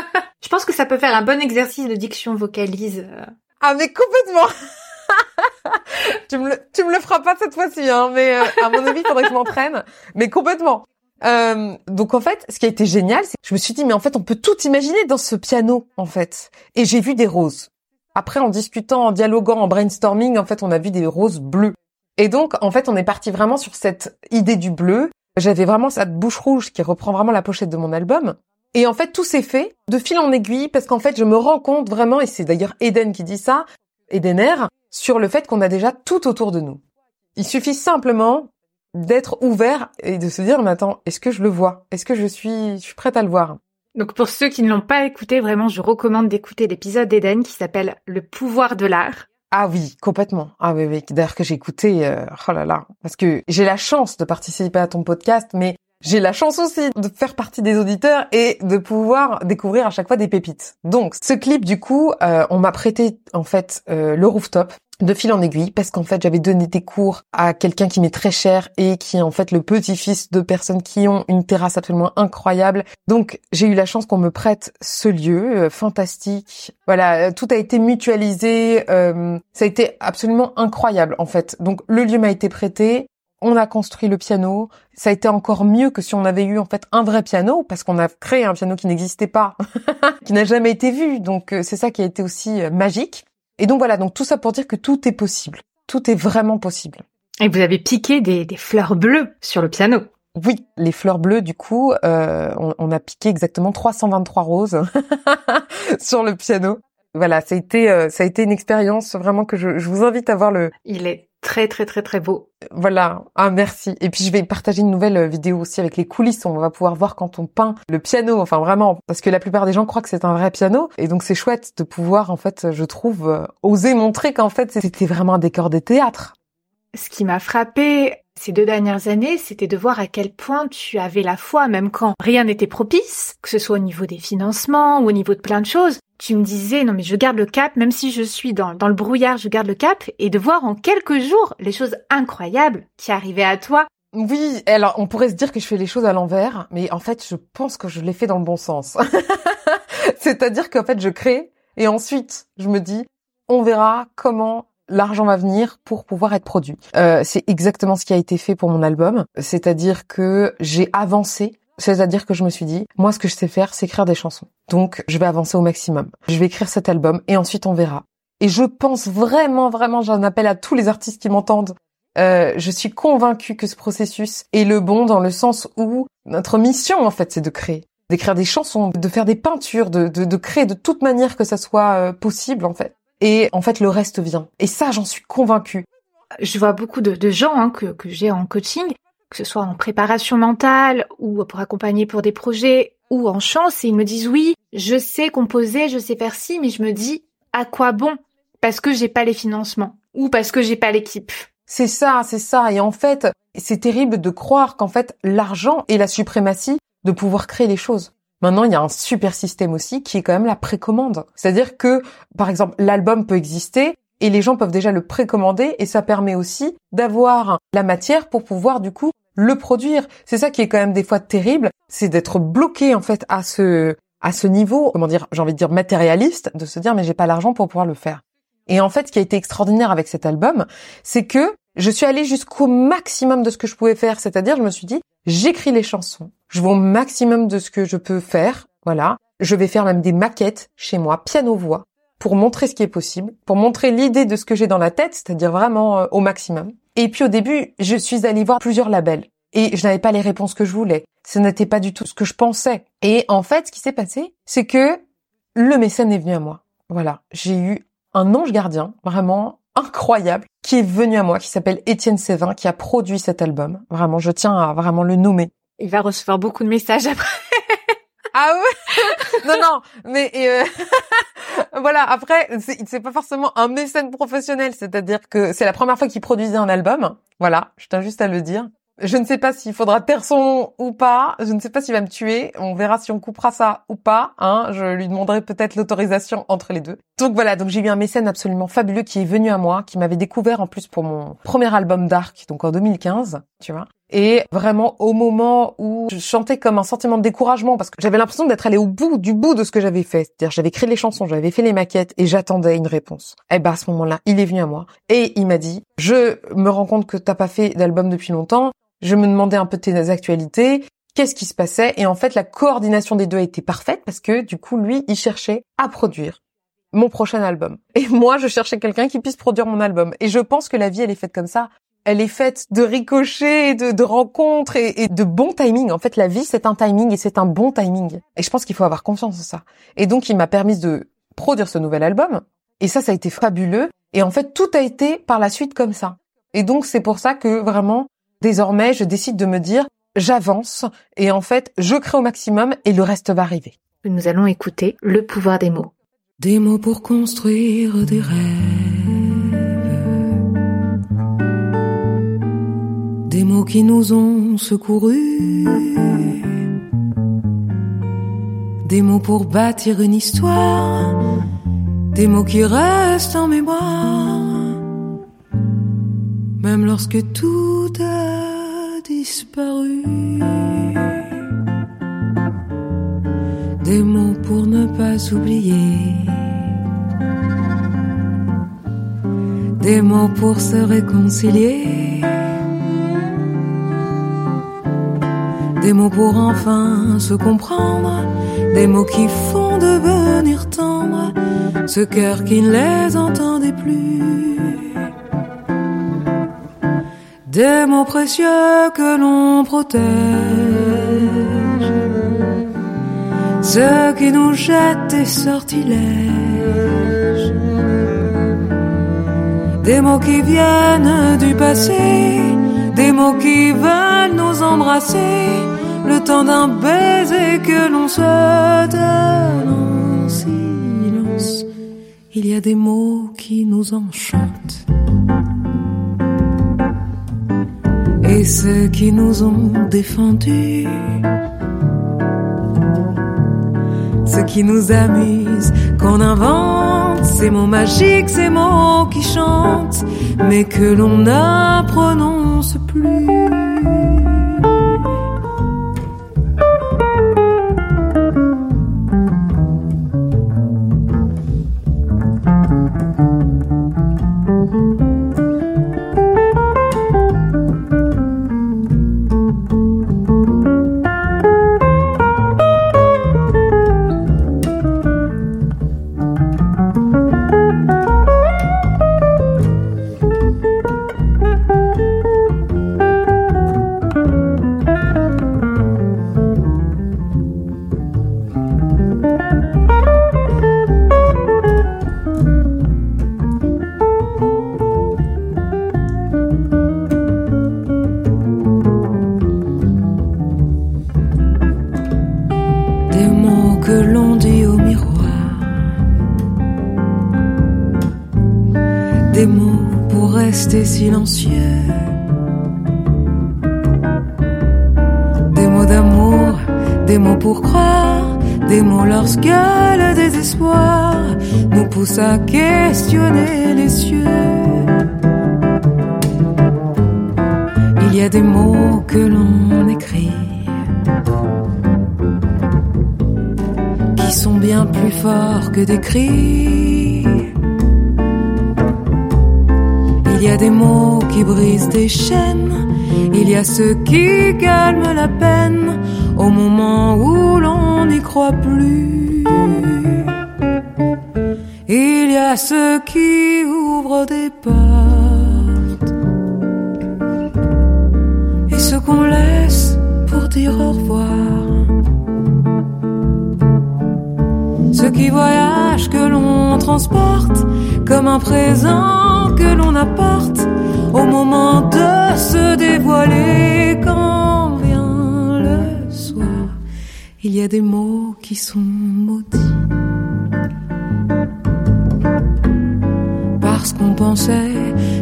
Je pense que ça peut faire un bon exercice de diction vocalise. Ah mais complètement tu, me le, tu me le feras pas cette fois-ci, hein, mais euh, à mon avis, il faudrait que je m'entraîne. Mais complètement. Euh, donc en fait, ce qui a été génial, c'est que je me suis dit, mais en fait, on peut tout imaginer dans ce piano, en fait. Et j'ai vu des roses. Après, en discutant, en dialoguant, en brainstorming, en fait, on a vu des roses bleues. Et donc, en fait, on est parti vraiment sur cette idée du bleu. J'avais vraiment cette bouche rouge qui reprend vraiment la pochette de mon album. Et en fait, tout s'est fait de fil en aiguille parce qu'en fait, je me rends compte vraiment, et c'est d'ailleurs Eden qui dit ça, Edener, sur le fait qu'on a déjà tout autour de nous. Il suffit simplement d'être ouvert et de se dire, mais attends, est-ce que je le vois? Est-ce que je suis, je suis prête à le voir? Donc pour ceux qui ne l'ont pas écouté, vraiment, je recommande d'écouter l'épisode d'Eden qui s'appelle Le pouvoir de l'art. Ah oui, complètement. Ah oui, oui. D'ailleurs que j'ai écouté, euh, oh là là, parce que j'ai la chance de participer à ton podcast, mais j'ai la chance aussi de faire partie des auditeurs et de pouvoir découvrir à chaque fois des pépites. Donc, ce clip, du coup, euh, on m'a prêté en fait euh, le rooftop de fil en aiguille parce qu'en fait j'avais donné des cours à quelqu'un qui m'est très cher et qui est en fait le petit-fils de personnes qui ont une terrasse absolument incroyable. Donc j'ai eu la chance qu'on me prête ce lieu euh, fantastique. Voilà, tout a été mutualisé, ça a été absolument incroyable en fait. Donc le lieu m'a été prêté, on a construit le piano. Ça a été encore mieux que si on avait eu en fait un vrai piano, parce qu'on a créé un piano qui n'existait pas, qui n'a jamais été vu. Donc euh, c'est ça qui a été aussi euh, magique. Et donc voilà, donc tout ça pour dire que tout est possible. Tout est vraiment possible. Et vous avez piqué des, des fleurs bleues sur le piano. Oui, les fleurs bleues, du coup, euh, on, on, a piqué exactement 323 roses sur le piano. Voilà, ça a été, euh, ça a été une expérience vraiment que je, je vous invite à voir le. Il est très très très très beau. Voilà, ah merci. Et puis je vais partager une nouvelle euh, vidéo aussi avec les coulisses. On va pouvoir voir quand on peint le piano, enfin vraiment, parce que la plupart des gens croient que c'est un vrai piano, et donc c'est chouette de pouvoir en fait, je trouve, euh, oser montrer qu'en fait c'était vraiment un décor de théâtre. Ce qui m'a frappé ces deux dernières années, c'était de voir à quel point tu avais la foi, même quand rien n'était propice, que ce soit au niveau des financements ou au niveau de plein de choses. Tu me disais, non mais je garde le cap, même si je suis dans, dans le brouillard, je garde le cap, et de voir en quelques jours les choses incroyables qui arrivaient à toi. Oui, alors on pourrait se dire que je fais les choses à l'envers, mais en fait je pense que je les fais dans le bon sens. C'est-à-dire qu'en fait je crée, et ensuite je me dis, on verra comment l'argent va venir pour pouvoir être produit. Euh, c'est exactement ce qui a été fait pour mon album, c'est-à-dire que j'ai avancé, c'est-à-dire que je me suis dit, moi ce que je sais faire, c'est écrire des chansons. Donc je vais avancer au maximum. Je vais écrire cet album et ensuite on verra. Et je pense vraiment, vraiment, j'en appelle à tous les artistes qui m'entendent. Euh, je suis convaincue que ce processus est le bon dans le sens où notre mission en fait c'est de créer d'écrire des chansons, de faire des peintures, de, de, de créer de toute manière que ça soit euh, possible en fait et en fait le reste vient. Et ça, j'en suis convaincue. Je vois beaucoup de, de gens hein, que, que j'ai en coaching, que ce soit en préparation mentale ou pour accompagner pour des projets ou en chant, et ils me disent oui, je sais composer, je sais faire ci, mais je me dis à quoi bon? Parce que j'ai pas les financements ou parce que j'ai pas l'équipe. C'est ça, c'est ça. Et en fait, c'est terrible de croire qu'en fait l'argent est la suprématie de pouvoir créer les choses. Maintenant, il y a un super système aussi qui est quand même la précommande. C'est-à-dire que, par exemple, l'album peut exister et les gens peuvent déjà le précommander et ça permet aussi d'avoir la matière pour pouvoir du coup le produire. C'est ça qui est quand même des fois terrible, c'est d'être bloqué en fait à ce à ce niveau, comment dire, j'ai envie de dire matérialiste, de se dire mais j'ai pas l'argent pour pouvoir le faire. Et en fait, ce qui a été extraordinaire avec cet album, c'est que je suis allée jusqu'au maximum de ce que je pouvais faire, c'est-à-dire je me suis dit, j'écris les chansons, je vais au maximum de ce que je peux faire, voilà. Je vais faire même des maquettes chez moi, piano-voix, pour montrer ce qui est possible, pour montrer l'idée de ce que j'ai dans la tête, c'est-à-dire vraiment euh, au maximum. Et puis au début, je suis allée voir plusieurs labels et je n'avais pas les réponses que je voulais. Ce n'était pas du tout ce que je pensais. Et en fait, ce qui s'est passé, c'est que le mécène est venu à moi. Voilà, j'ai eu un ange gardien, vraiment incroyable qui est venu à moi, qui s'appelle Étienne Sévin, qui a produit cet album. Vraiment, je tiens à vraiment le nommer. Il va recevoir beaucoup de messages après. ah ouais? Non, non, mais euh, voilà. Après, c'est pas forcément un mécène professionnel, c'est-à-dire que c'est la première fois qu'il produisait un album. Voilà, je tiens juste à le dire. Je ne sais pas s'il faudra taire son ou pas. Je ne sais pas s'il va me tuer. On verra si on coupera ça ou pas. Hein. Je lui demanderai peut-être l'autorisation entre les deux. Donc voilà, donc j'ai eu un mécène absolument fabuleux qui est venu à moi, qui m'avait découvert en plus pour mon premier album Dark, donc en 2015, tu vois. Et vraiment au moment où je chantais comme un sentiment de découragement parce que j'avais l'impression d'être allée au bout du bout de ce que j'avais fait. C'est-à-dire j'avais créé les chansons, j'avais fait les maquettes et j'attendais une réponse. Et ben à ce moment-là, il est venu à moi et il m'a dit "Je me rends compte que t'as pas fait d'album depuis longtemps. Je me demandais un peu tes actualités, qu'est-ce qui se passait? Et en fait la coordination des deux a été parfaite parce que du coup lui il cherchait à produire mon prochain album et moi je cherchais quelqu'un qui puisse produire mon album et je pense que la vie elle est faite comme ça elle est faite de ricochets, de, de rencontres et, et, de bon timing. En fait, la vie, c'est un timing et c'est un bon timing. Et je pense qu'il faut avoir confiance en ça. Et donc, il m'a permis de produire ce nouvel album. Et ça, ça a été fabuleux. Et en fait, tout a été par la suite comme ça. Et donc, c'est pour ça que vraiment, désormais, je décide de me dire, j'avance et en fait, je crée au maximum et le reste va arriver. Nous allons écouter le pouvoir des mots. Des mots pour construire des rêves. Des mots qui nous ont secourus. Des mots pour bâtir une histoire. Des mots qui restent en mémoire. Même lorsque tout a disparu. Des mots pour ne pas oublier. Des mots pour se réconcilier. Des mots pour enfin se comprendre. Des mots qui font devenir tendre ce cœur qui ne les entendait plus. des mots précieux que l'on protège, ceux qui nous jettent des sortilèges, des mots qui viennent du passé, des mots qui veulent nous embrasser, le temps d'un baiser que l'on se donne en silence. Il y a des mots qui nous enchantent. et ceux qui nous ont défendus. Ce qui nous amuse, qu'on invente ces mots magiques, ces mots qui chantent, mais que l'on ne prononce plus. À A ceux qui calment la peine au moment où l'on n'y croit plus. Il y a ceux qui ouvrent des portes et ceux qu'on laisse pour dire au revoir. Ceux qui voyagent que l'on transporte comme un présent que l'on apporte au moment de se dévoiler quand vient le soir. Il y a des mots qui sont maudits parce qu'on pensait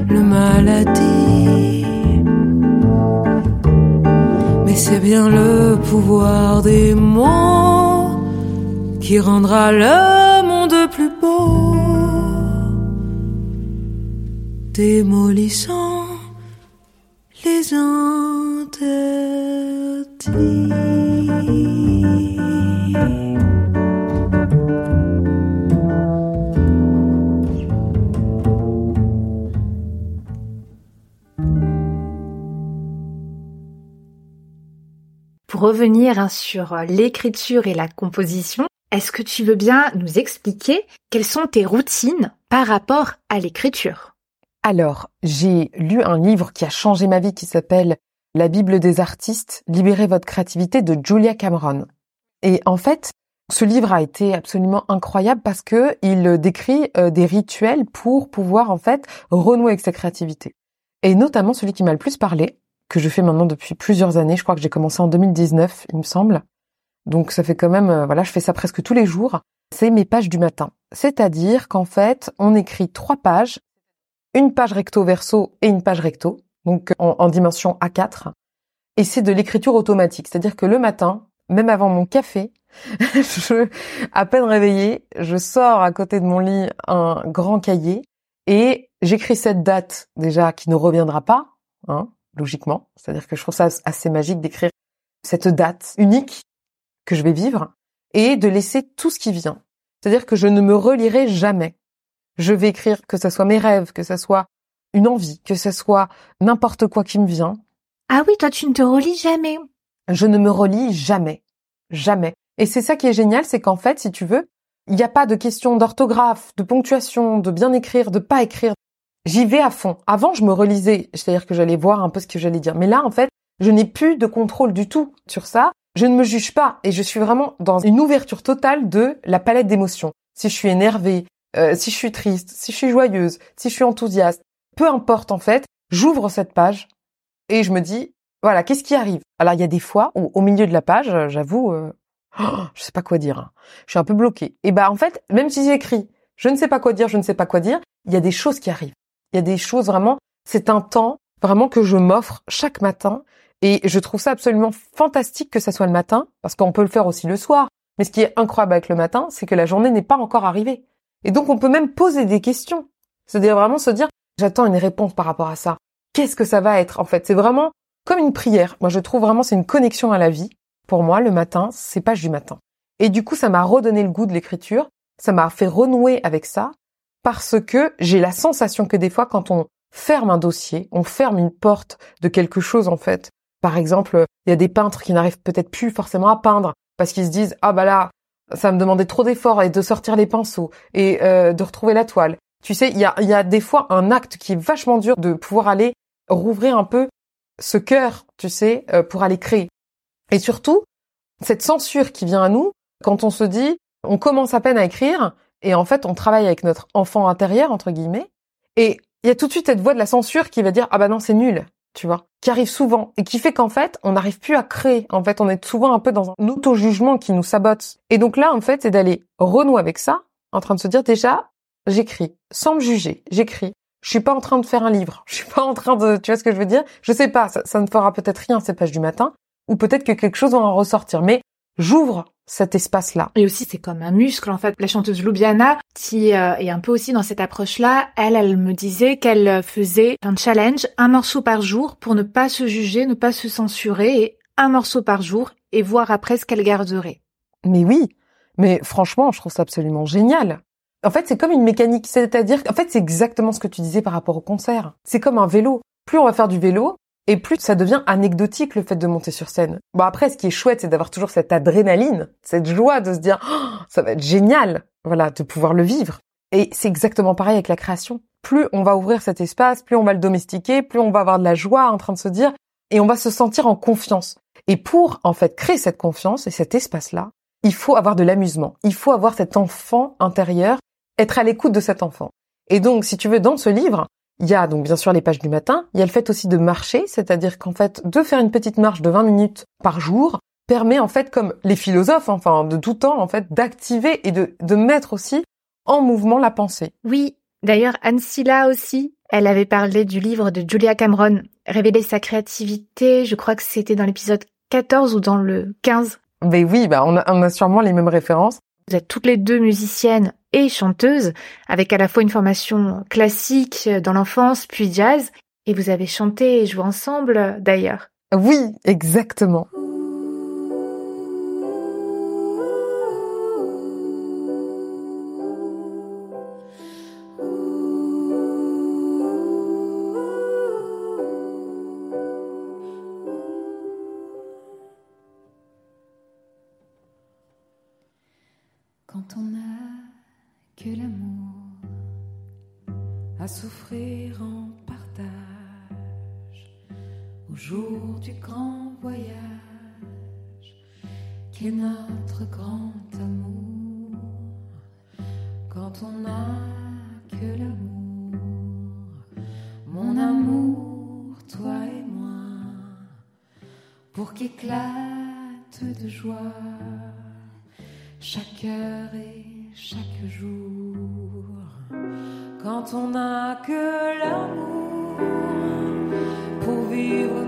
le maladie. Mais c'est bien le pouvoir des mots qui rendra le monde plus beau, démolissant revenir sur euh, l'écriture et la composition, est-ce que tu veux bien nous expliquer quelles sont tes routines par rapport à l'écriture? Alors, j'ai lu un livre qui a changé ma vie qui s'appelle La Bible des artistes, Libérez votre créativité de Julia Cameron. Et en fait, ce livre a été absolument incroyable parce que il décrit euh, des rituels pour pouvoir en fait renouer avec sa créativité. Et notamment celui qui m'a le plus parlé, que je fais maintenant depuis plusieurs années. Je crois que j'ai commencé en 2019, il me semble. Donc ça fait quand même, euh, voilà, je fais ça presque tous les jours. C'est mes pages du matin. C'est-à-dire qu'en fait, on écrit trois pages, une page recto verso et une page recto, donc en, dimension A4. Et c'est de l'écriture automatique. C'est-à-dire que le matin, même avant mon café, je, à peine réveillée, je sors à côté de mon lit un grand cahier et j'écris cette date déjà qui ne reviendra pas, hein, logiquement. C'est-à-dire que je trouve ça assez magique d'écrire cette date unique que je vais vivre et de laisser tout ce qui vient. C'est-à-dire que je ne me relirai jamais. Je vais écrire que ce soit mes rêves, que ce soit une envie, que ce soit n'importe quoi qui me vient. Ah oui, toi tu ne te relis jamais. Je ne me relis jamais. Jamais. Et c'est ça qui est génial, c'est qu'en fait, si tu veux, il n'y a pas de question d'orthographe, de ponctuation, de bien écrire, de pas écrire. J'y vais à fond. Avant, je me relisais, c'est-à-dire que j'allais voir un peu ce que j'allais dire. Mais là, en fait, je n'ai plus de contrôle du tout sur ça. Je ne me juge pas et je suis vraiment dans une ouverture totale de la palette d'émotions. Si je suis énervée, euh, si je suis triste, si je suis joyeuse, si je suis enthousiaste, peu importe en fait, j'ouvre cette page et je me dis, voilà, qu'est-ce qui arrive? Alors il y a des fois où au milieu de la page, j'avoue, euh, oh, je sais pas quoi dire. Hein. Je suis un peu bloquée. Et bah en fait, même si j'écris, je ne sais pas quoi dire, je ne sais pas quoi dire, il y a des choses qui arrivent. Il y a des choses vraiment, c'est un temps vraiment que je m'offre chaque matin et je trouve ça absolument fantastique que ça soit le matin parce qu'on peut le faire aussi le soir. Mais ce qui est incroyable avec le matin, c'est que la journée n'est pas encore arrivée. Et donc on peut même poser des questions. C'est-à-dire vraiment se dire, j'attends une réponse par rapport à ça. Qu'est-ce que ça va être en fait? C'est vraiment comme une prière. Moi je trouve vraiment c'est une connexion à la vie. Pour moi, le matin, c'est page du matin. Et du coup, ça m'a redonné le goût de l'écriture. Ça m'a fait renouer avec ça parce que j'ai la sensation que des fois, quand on ferme un dossier, on ferme une porte de quelque chose en fait. Par exemple, il y a des peintres qui n'arrivent peut-être plus forcément à peindre parce qu'ils se disent ah bah là ça me demandait trop d'efforts et de sortir les pinceaux et euh, de retrouver la toile. Tu sais, il y a, y a des fois un acte qui est vachement dur de pouvoir aller rouvrir un peu ce cœur, tu sais, euh, pour aller créer. Et surtout, cette censure qui vient à nous quand on se dit on commence à peine à écrire et en fait, on travaille avec notre enfant intérieur, entre guillemets. Et il y a tout de suite cette voix de la censure qui va dire, ah bah non, c'est nul, tu vois, qui arrive souvent et qui fait qu'en fait, on n'arrive plus à créer. En fait, on est souvent un peu dans un auto-jugement qui nous sabote. Et donc là, en fait, c'est d'aller renouer avec ça, en train de se dire déjà, j'écris, sans me juger, j'écris. Je suis pas en train de faire un livre. Je suis pas en train de, tu vois ce que je veux dire? Je sais pas, ça, ne fera peut-être rien ces pages du matin, ou peut-être que quelque chose va en ressortir. Mais j'ouvre cet espace-là. Et aussi, c'est comme un muscle, en fait. La chanteuse Loubiana, qui euh, est un peu aussi dans cette approche-là, elle, elle me disait qu'elle faisait un challenge, un morceau par jour, pour ne pas se juger, ne pas se censurer, et un morceau par jour, et voir après ce qu'elle garderait. Mais oui, mais franchement, je trouve ça absolument génial. En fait, c'est comme une mécanique, c'est-à-dire, en fait, c'est exactement ce que tu disais par rapport au concert. C'est comme un vélo. Plus on va faire du vélo, et plus ça devient anecdotique le fait de monter sur scène. Bon après, ce qui est chouette, c'est d'avoir toujours cette adrénaline, cette joie de se dire oh, ça va être génial, voilà, de pouvoir le vivre. Et c'est exactement pareil avec la création. Plus on va ouvrir cet espace, plus on va le domestiquer, plus on va avoir de la joie en train de se dire, et on va se sentir en confiance. Et pour en fait créer cette confiance et cet espace-là, il faut avoir de l'amusement. Il faut avoir cet enfant intérieur, être à l'écoute de cet enfant. Et donc, si tu veux, dans ce livre, il y a donc bien sûr les pages du matin, il y a le fait aussi de marcher, c'est-à-dire qu'en fait de faire une petite marche de 20 minutes par jour permet en fait comme les philosophes enfin de tout temps en fait d'activer et de, de mettre aussi en mouvement la pensée. Oui, d'ailleurs Anne Silla aussi, elle avait parlé du livre de Julia Cameron, Révéler sa créativité, je crois que c'était dans l'épisode 14 ou dans le 15. Ben oui, bah on a, on a sûrement les mêmes références. Vous êtes toutes les deux musiciennes et chanteuse, avec à la fois une formation classique dans l'enfance, puis jazz, et vous avez chanté et joué ensemble d'ailleurs. Oui, exactement. Souffrir en partage au jour du grand voyage qui est notre grand amour quand on n'a que l'amour mon amour toi et moi pour qu'éclate de joie chaque heure et chaque jour. Quand on n'a que l'amour pour vivre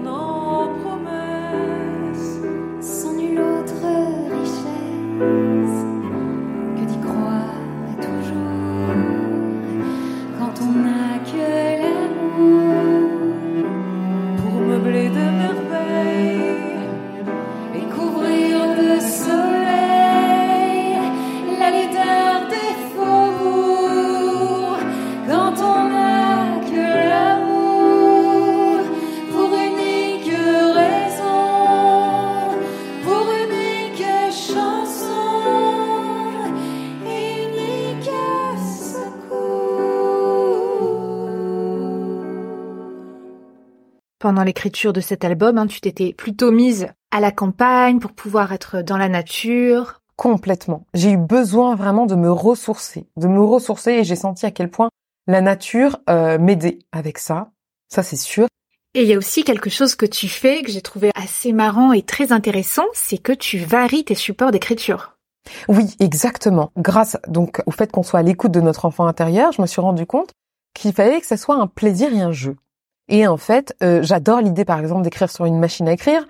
pendant l'écriture de cet album. Hein. Tu t'étais plutôt mise à la campagne pour pouvoir être dans la nature. Complètement. J'ai eu besoin vraiment de me ressourcer, de me ressourcer et j'ai senti à quel point la nature euh, m'aidait avec ça. Ça, c'est sûr. Et il y a aussi quelque chose que tu fais que j'ai trouvé assez marrant et très intéressant, c'est que tu varies tes supports d'écriture. Oui, exactement. Grâce donc au fait qu'on soit à l'écoute de notre enfant intérieur, je me suis rendu compte qu'il fallait que ce soit un plaisir et un jeu. Et en fait, euh, j'adore l'idée par exemple d'écrire sur une machine à écrire,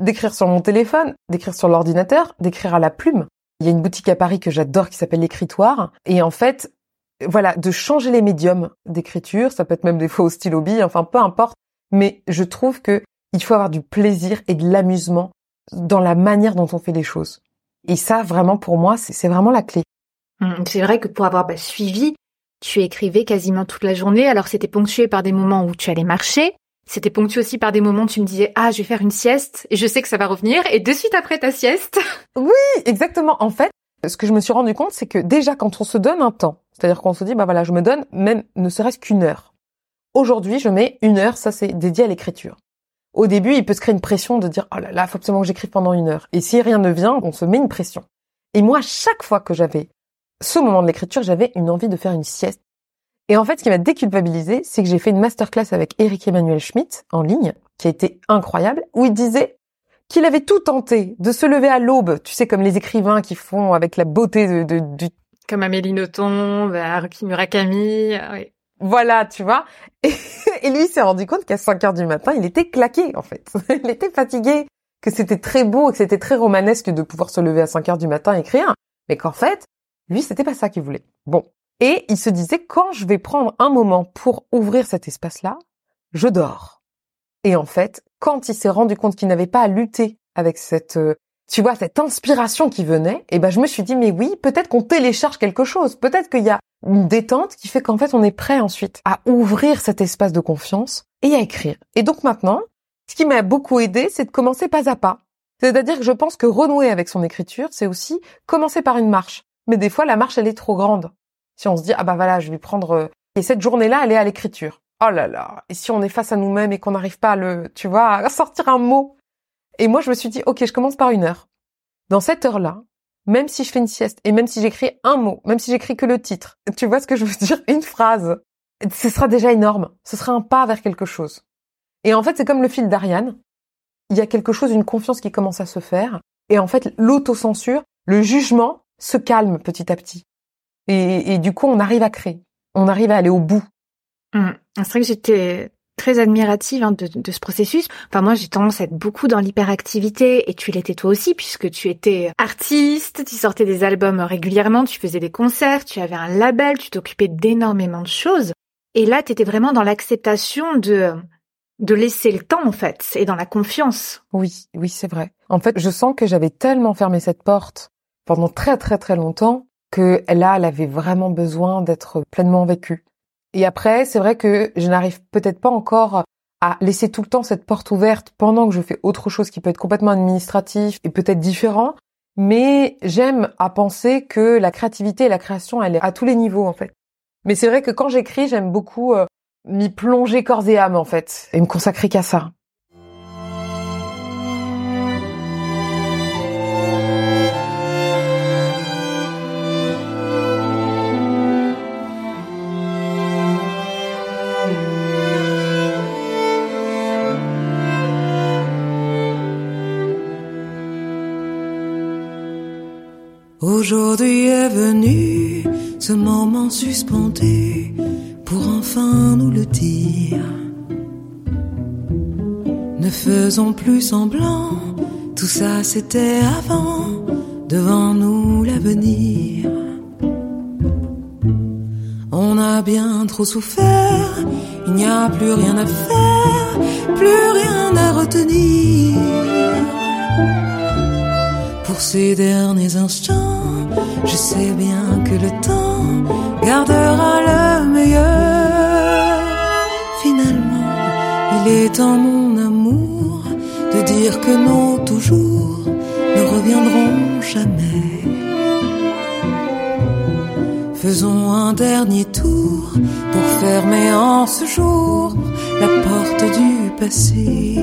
d'écrire sur mon téléphone, d'écrire sur l'ordinateur, d'écrire à la plume. Il y a une boutique à Paris que j'adore qui s'appelle l'écritoire. Et en fait, voilà, de changer les médiums d'écriture, ça peut être même des fois au stylo bille, enfin peu importe. Mais je trouve que il faut avoir du plaisir et de l'amusement dans la manière dont on fait les choses. Et ça, vraiment, pour moi, c'est vraiment la clé. Hum, c'est vrai que pour avoir bah, suivi, tu écrivais quasiment toute la journée. Alors c'était ponctué par des moments où tu allais marcher. C'était ponctué aussi par des moments où tu me disais ah je vais faire une sieste et je sais que ça va revenir et de suite après ta sieste. Oui, exactement. En fait, ce que je me suis rendu compte, c'est que déjà quand on se donne un temps, c'est-à-dire qu'on se dit bah voilà je me donne même ne serait-ce qu'une heure. Aujourd'hui je mets une heure, ça c'est dédié à l'écriture. Au début, il peut se créer une pression de dire oh là là, faut absolument que j'écrive pendant une heure. Et si rien ne vient, on se met une pression. Et moi, chaque fois que j'avais ce moment de l'écriture, j'avais une envie de faire une sieste. Et en fait, ce qui m'a déculpabilisé, c'est que j'ai fait une masterclass avec Eric Emmanuel Schmitt en ligne, qui a été incroyable, où il disait qu'il avait tout tenté de se lever à l'aube, tu sais, comme les écrivains qui font avec la beauté de, du... Comme Amélie Nothomb, Haruki Murakami, oui. Voilà, tu vois. Et, lui s'est rendu compte qu'à 5 heures du matin, il était claqué, en fait. il était fatigué, que c'était très beau, que c'était très romanesque de pouvoir se lever à 5 heures du matin et écrire, mais qu'en fait, lui, c'était pas ça qu'il voulait. Bon. Et il se disait, quand je vais prendre un moment pour ouvrir cet espace-là, je dors. Et en fait, quand il s'est rendu compte qu'il n'avait pas à lutter avec cette, euh, tu vois, cette inspiration qui venait, et eh ben, je me suis dit, mais oui, peut-être qu'on télécharge quelque chose. Peut-être qu'il y a une détente qui fait qu'en fait, on est prêt ensuite à ouvrir cet espace de confiance et à écrire. Et donc maintenant, ce qui m'a beaucoup aidé, c'est de commencer pas à pas. C'est-à-dire que je pense que renouer avec son écriture, c'est aussi commencer par une marche. Mais des fois, la marche, elle est trop grande. Si on se dit, ah bah voilà, je vais prendre... Euh, et cette journée-là, elle est à l'écriture. Oh là là. Et si on est face à nous-mêmes et qu'on n'arrive pas à le, tu vois, à sortir un mot. Et moi, je me suis dit, ok, je commence par une heure. Dans cette heure-là, même si je fais une sieste et même si j'écris un mot, même si j'écris que le titre, tu vois ce que je veux dire, une phrase, ce sera déjà énorme. Ce sera un pas vers quelque chose. Et en fait, c'est comme le fil d'Ariane. Il y a quelque chose, une confiance qui commence à se faire. Et en fait, l'autocensure, le jugement, se calme petit à petit. Et, du coup, on arrive à créer. On arrive à aller au bout. Hum. C'est vrai que j'étais très admirative hein, de, de, ce processus. Enfin, moi, j'ai tendance à être beaucoup dans l'hyperactivité et tu l'étais toi aussi puisque tu étais artiste, tu sortais des albums régulièrement, tu faisais des concerts, tu avais un label, tu t'occupais d'énormément de choses. Et là, tu étais vraiment dans l'acceptation de de laisser le temps en fait et dans la confiance. Oui, oui, c'est vrai. En fait, je sens que j'avais tellement fermé cette porte pendant très très très longtemps que là, elle avait vraiment besoin d'être pleinement vécue. Et après, c'est vrai que je n'arrive peut-être pas encore à laisser tout le temps cette porte ouverte pendant que je fais autre chose qui peut être complètement administratif et peut-être différent. Mais j'aime à penser que la créativité et la création, elle est à tous les niveaux, en fait. Mais c'est vrai que quand j'écris, j'aime beaucoup euh, m'y plonger corps et âme, en fait, et me consacrer qu'à ça. Aujourd'hui est venu ce moment suspendu pour enfin nous le dire. Ne faisons plus semblant, tout ça c'était avant, devant nous l'avenir. On a bien trop souffert, il n'y a plus rien à faire, plus rien à retenir. Pour ces derniers instants, je sais bien que le temps gardera le meilleur. Finalement, il est en mon amour de dire que nos toujours ne reviendront jamais. Faisons un dernier tour pour fermer en ce jour la porte du passé.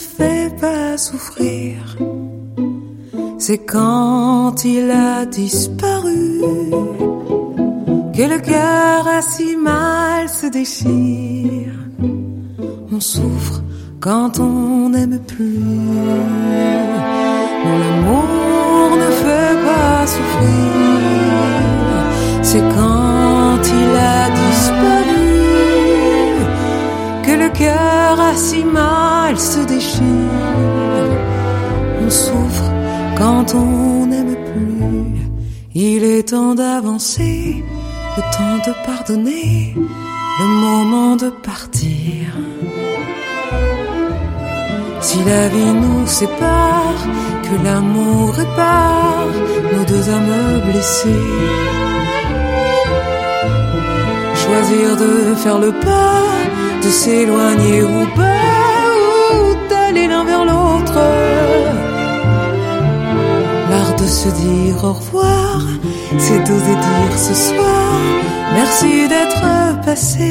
Fait pas souffrir. C'est quand il a disparu que le cœur a si mal se déchire. On souffre quand on n'aime plus. Non, l'amour ne fait pas souffrir. C'est quand il a disparu cœur a si mal se déchire. On souffre quand on n'aime plus. Il est temps d'avancer, le temps de pardonner, le moment de partir. Si la vie nous sépare, que l'amour répare nos deux âmes blessées. Choisir de faire le pas, de s'éloigner ou pas, ou d'aller l'un vers l'autre. L'art de se dire au revoir, c'est d'oser dire ce soir, merci d'être passé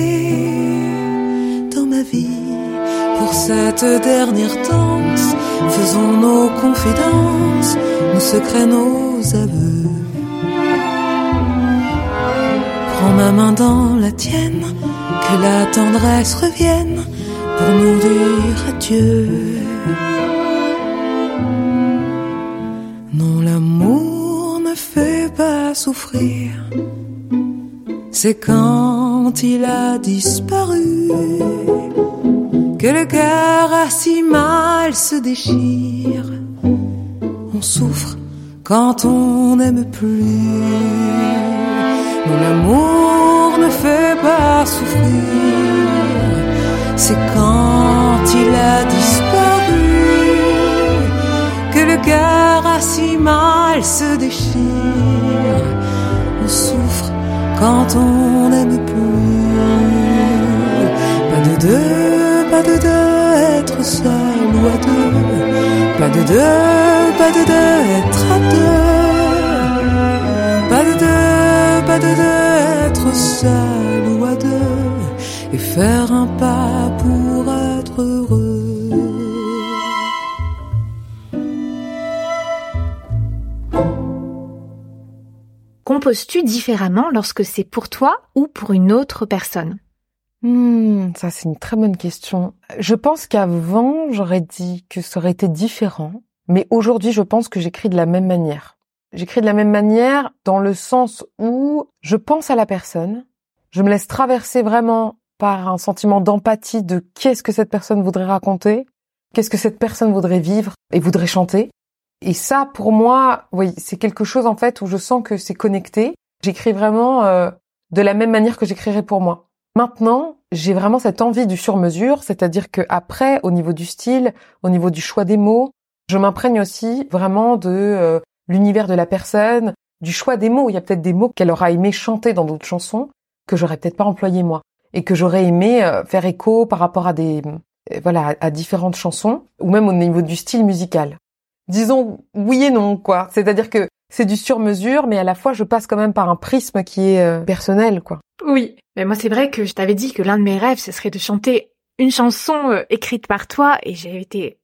dans ma vie. Pour cette dernière danse, faisons nos confidences, nos secrets, nos aveux. Prends ma main dans la tienne, que la tendresse revienne pour nous dire adieu. Non, l'amour ne fait pas souffrir. C'est quand il a disparu que le cœur a si mal se déchire. On souffre quand on n'aime plus. Non, l'amour ne fait pas souffrir. C'est quand il a disparu que le cœur a si mal se déchire. On souffre quand on n'aime plus. Pas de deux, pas de deux, être seul ou à deux. Pas de deux, pas de deux, être à deux. Être seul ou à deux. Et faire un pas pour être heureux. Composes-tu différemment lorsque c'est pour toi ou pour une autre personne? Hmm, ça c'est une très bonne question. Je pense qu'avant, j'aurais dit que ça aurait été différent, mais aujourd'hui, je pense que j'écris de la même manière. J'écris de la même manière dans le sens où je pense à la personne, je me laisse traverser vraiment par un sentiment d'empathie de qu'est-ce que cette personne voudrait raconter, qu'est-ce que cette personne voudrait vivre et voudrait chanter. Et ça, pour moi, oui, c'est quelque chose en fait où je sens que c'est connecté. J'écris vraiment euh, de la même manière que j'écrirais pour moi. Maintenant, j'ai vraiment cette envie du sur-mesure, c'est-à-dire que après, au niveau du style, au niveau du choix des mots, je m'imprègne aussi vraiment de euh, l'univers de la personne, du choix des mots. Il y a peut-être des mots qu'elle aura aimé chanter dans d'autres chansons que j'aurais peut-être pas employé moi et que j'aurais aimé euh, faire écho par rapport à des euh, voilà à différentes chansons ou même au niveau du style musical. Disons oui et non quoi. C'est-à-dire que c'est du sur-mesure, mais à la fois je passe quand même par un prisme qui est euh, personnel quoi. Oui, mais moi c'est vrai que je t'avais dit que l'un de mes rêves ce serait de chanter une chanson écrite par toi et j'ai été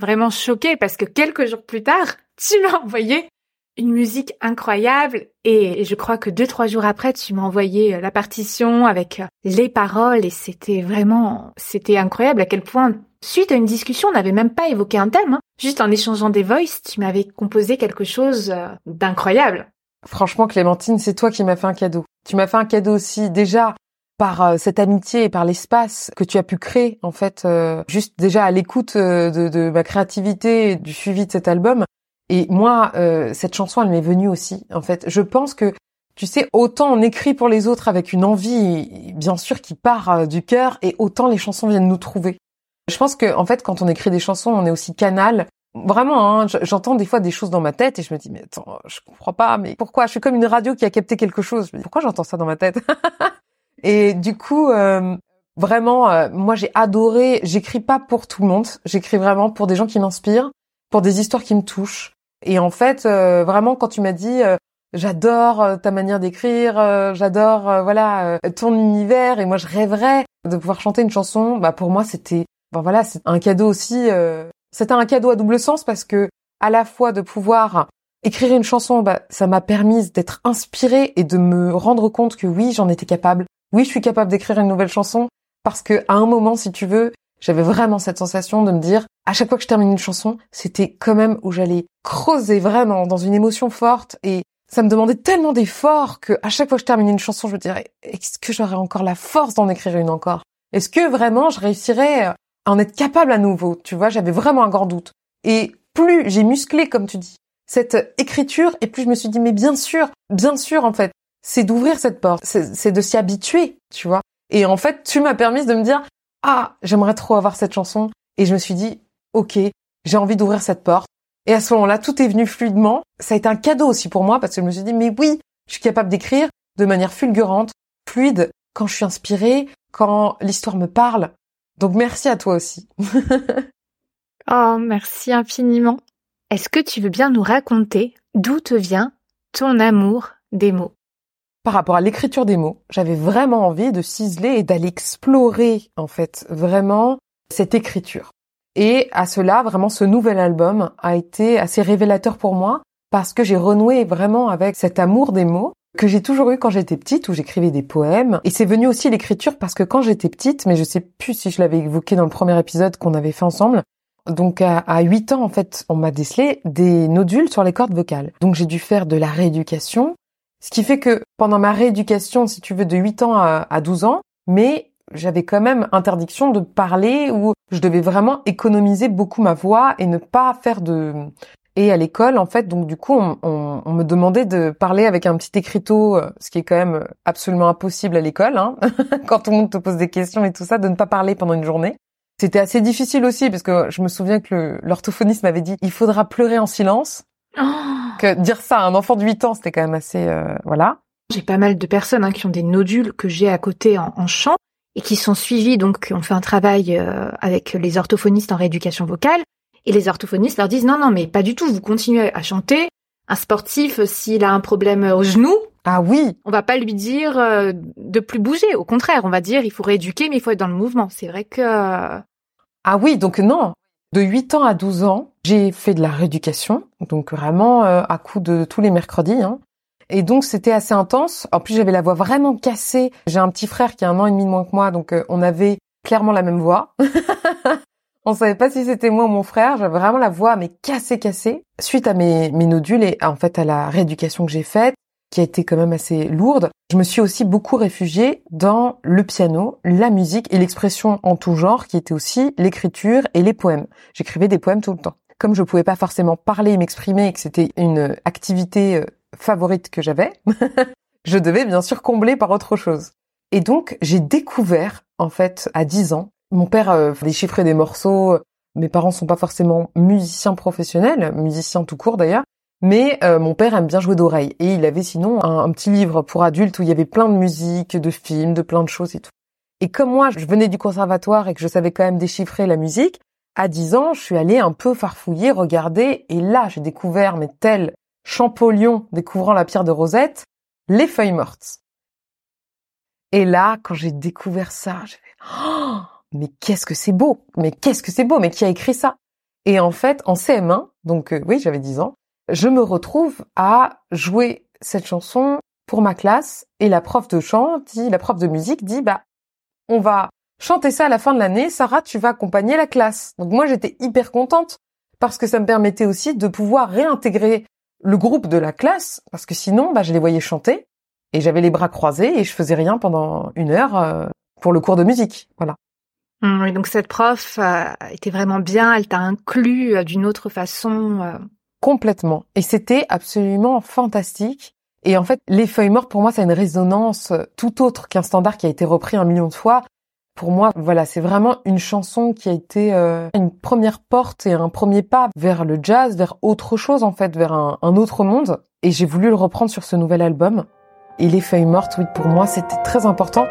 vraiment choquée parce que quelques jours plus tard, tu m'as envoyé une musique incroyable et je crois que deux trois jours après tu m'as envoyé euh, la partition avec euh, les paroles et c'était vraiment c'était incroyable à quel point suite à une discussion on n'avait même pas évoqué un thème hein. juste en échangeant des voices tu m'avais composé quelque chose euh, d'incroyable Franchement, Clémentine, c'est toi qui m'as fait un cadeau. Tu m'as fait un cadeau aussi déjà par cette amitié et par l'espace que tu as pu créer en fait, juste déjà à l'écoute de, de ma créativité et du suivi de cet album. Et moi, euh, cette chanson, elle m'est venue aussi. En fait, je pense que tu sais, autant on écrit pour les autres avec une envie, bien sûr, qui part euh, du cœur, et autant les chansons viennent nous trouver. Je pense que en fait, quand on écrit des chansons, on est aussi canal Vraiment, hein, j'entends des fois des choses dans ma tête et je me dis mais attends, je comprends pas, mais pourquoi? Je suis comme une radio qui a capté quelque chose. Pourquoi j'entends ça dans ma tête? Et du coup, euh, vraiment, euh, moi j'ai adoré. J'écris pas pour tout le monde. J'écris vraiment pour des gens qui m'inspirent, pour des histoires qui me touchent. Et en fait, euh, vraiment, quand tu m'as dit euh, j'adore euh, ta manière d'écrire, j'adore voilà ton univers et moi je rêverais de pouvoir chanter une chanson. Bah pour moi c'était ben voilà c'est un cadeau aussi. c'était un cadeau à double sens parce que à la fois de pouvoir écrire une chanson, bah, ça m'a permis d'être inspirée et de me rendre compte que oui j'en étais capable. Oui je suis capable d'écrire une nouvelle chanson parce que à un moment si tu veux j'avais vraiment cette sensation de me dire, à chaque fois que je termine une chanson, c'était quand même où j'allais creuser vraiment dans une émotion forte et ça me demandait tellement d'efforts que à chaque fois que je terminais une chanson, je me dirais, est-ce que j'aurais encore la force d'en écrire une encore? Est-ce que vraiment je réussirais à en être capable à nouveau? Tu vois, j'avais vraiment un grand doute. Et plus j'ai musclé, comme tu dis, cette écriture, et plus je me suis dit, mais bien sûr, bien sûr, en fait, c'est d'ouvrir cette porte, c'est de s'y habituer, tu vois. Et en fait, tu m'as permis de me dire, ah, j'aimerais trop avoir cette chanson. Et je me suis dit, ok, j'ai envie d'ouvrir cette porte. Et à ce moment-là, tout est venu fluidement. Ça a été un cadeau aussi pour moi parce que je me suis dit, mais oui, je suis capable d'écrire de manière fulgurante, fluide, quand je suis inspirée, quand l'histoire me parle. Donc merci à toi aussi. Oh, merci infiniment. Est-ce que tu veux bien nous raconter d'où te vient ton amour des mots? Par rapport à l'écriture des mots, j'avais vraiment envie de ciseler et d'aller explorer, en fait, vraiment cette écriture. Et à cela, vraiment, ce nouvel album a été assez révélateur pour moi parce que j'ai renoué vraiment avec cet amour des mots que j'ai toujours eu quand j'étais petite où j'écrivais des poèmes. Et c'est venu aussi l'écriture parce que quand j'étais petite, mais je sais plus si je l'avais évoqué dans le premier épisode qu'on avait fait ensemble, donc à, à 8 ans, en fait, on m'a décelé des nodules sur les cordes vocales. Donc j'ai dû faire de la rééducation, ce qui fait que pendant ma rééducation, si tu veux, de 8 ans à, à 12 ans, mais j'avais quand même interdiction de parler ou je devais vraiment économiser beaucoup ma voix et ne pas faire de... Et à l'école, en fait, donc du coup, on, on- me demandait de parler avec un petit écriteau, euh, ce qui est quand même absolument impossible à l'école, hein, quand tout le monde te pose des questions et tout ça, de ne pas parler pendant une journée. C'était assez difficile aussi parce que je me souviens que l'orthophoniste m'avait dit il faudra pleurer en silence. Que dire ça à un enfant de 8 ans, c'était quand même assez euh, voilà. J'ai pas mal de personnes hein, qui ont des nodules que j'ai à côté en, en chant et qui sont suivis, donc on fait un travail euh, avec les orthophonistes en rééducation vocale. Et les orthophonistes leur disent non, non, mais pas du tout, vous continuez à chanter. Un sportif, s'il a un problème au genou, Ah oui, on va pas lui dire euh, de plus bouger. Au contraire, on va dire il faut rééduquer, mais il faut être dans le mouvement. C'est vrai que euh, ah oui, donc non. De 8 ans à 12 ans, j'ai fait de la rééducation, donc vraiment euh, à coup de tous les mercredis. Hein. Et donc c'était assez intense. En plus j'avais la voix vraiment cassée. J'ai un petit frère qui a un an et demi de moins que moi, donc euh, on avait clairement la même voix. on savait pas si c'était moi ou mon frère. J'avais vraiment la voix mais cassée, cassée. Suite à mes, mes nodules et en fait à la rééducation que j'ai faite, qui a été quand même assez lourde, je me suis aussi beaucoup réfugiée dans le piano, la musique et l'expression en tout genre, qui était aussi l'écriture et les poèmes. J'écrivais des poèmes tout le temps. Comme je pouvais pas forcément parler et m'exprimer et que c'était une activité euh, favorite que j'avais, je devais bien sûr combler par autre chose. Et donc, j'ai découvert, en fait, à 10 ans, mon père euh, déchiffrait des morceaux, mes parents sont pas forcément musiciens professionnels, musiciens tout court d'ailleurs, mais euh, mon père aime bien jouer d'oreille. Et il avait sinon un, un petit livre pour adultes où il y avait plein de musique, de films, de plein de choses et tout. Et comme moi, je venais du conservatoire et que je savais quand même déchiffrer la musique, à 10 ans, je suis allée un peu farfouiller, regarder, et là, j'ai découvert, mais tel Champollion découvrant la pierre de Rosette, les feuilles mortes. Et là, quand j'ai découvert ça, j'ai fait, oh, mais qu'est-ce que c'est beau! Mais qu'est-ce que c'est beau! Mais qui a écrit ça? Et en fait, en CM1, donc euh, oui, j'avais 10 ans, je me retrouve à jouer cette chanson pour ma classe, et la prof de chant dit, la prof de musique dit, bah, on va chanter ça à la fin de l'année, Sarah, tu vas accompagner la classe. Donc moi, j'étais hyper contente parce que ça me permettait aussi de pouvoir réintégrer le groupe de la classe parce que sinon, bah, je les voyais chanter et j'avais les bras croisés et je faisais rien pendant une heure euh, pour le cours de musique. Voilà. Hum, oui, donc cette prof euh, était vraiment bien. Elle t'a inclus euh, d'une autre façon. euh. Complètement. Et c'était absolument fantastique. Et en fait, Les Feuilles Mortes, pour moi, ça a une résonance tout autre qu'un standard qui a été repris un million de fois. Pour moi, voilà, c'est vraiment une chanson qui a été euh, une première porte et un premier pas vers le jazz, vers autre chose en fait, vers un, un autre monde. Et j'ai voulu le reprendre sur ce nouvel album. Et Les Feuilles Mortes, oui, pour moi, c'était très important.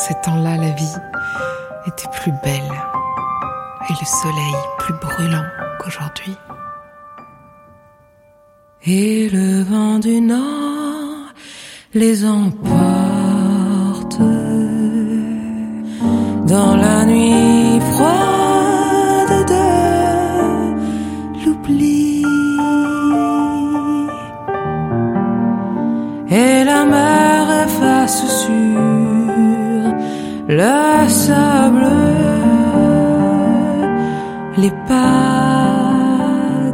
Ces temps-là, la vie était plus belle et le soleil plus brûlant qu'aujourd'hui. Et le vent du nord les emporte dans la nuit froide le sable les pas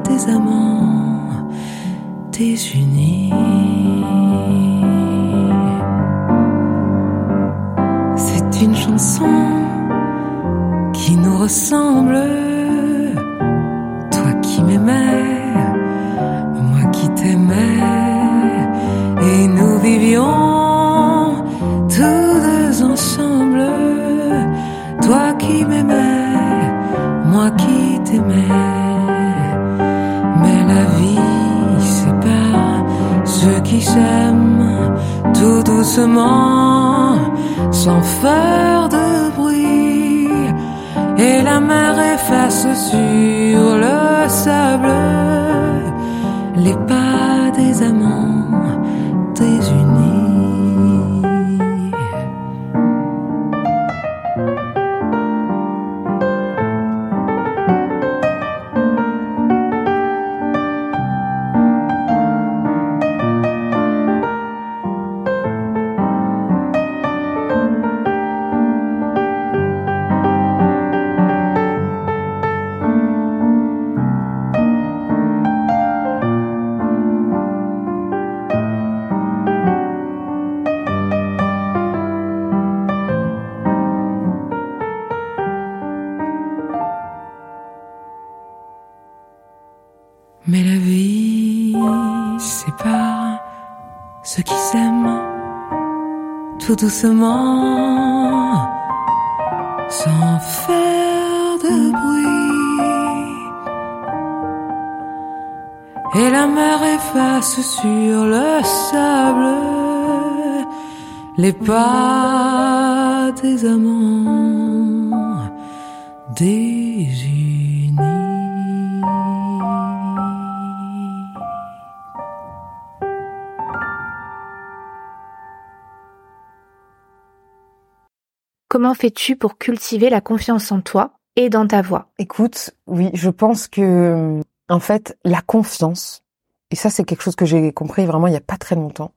des amants désunis. C'est une chanson qui nous ressemble, toi qui m'aimais, tout doucement, sans faire de bruit. Et la mer efface sur le sable les pas des amants doucement, sans faire de bruit. Et la mer efface sur le sable les pas des amants. Comment fais-tu pour cultiver la confiance en toi et dans ta voix? Écoute, oui, je pense que en fait, la confiance, et ça c'est quelque chose que j'ai compris vraiment il y a pas très longtemps.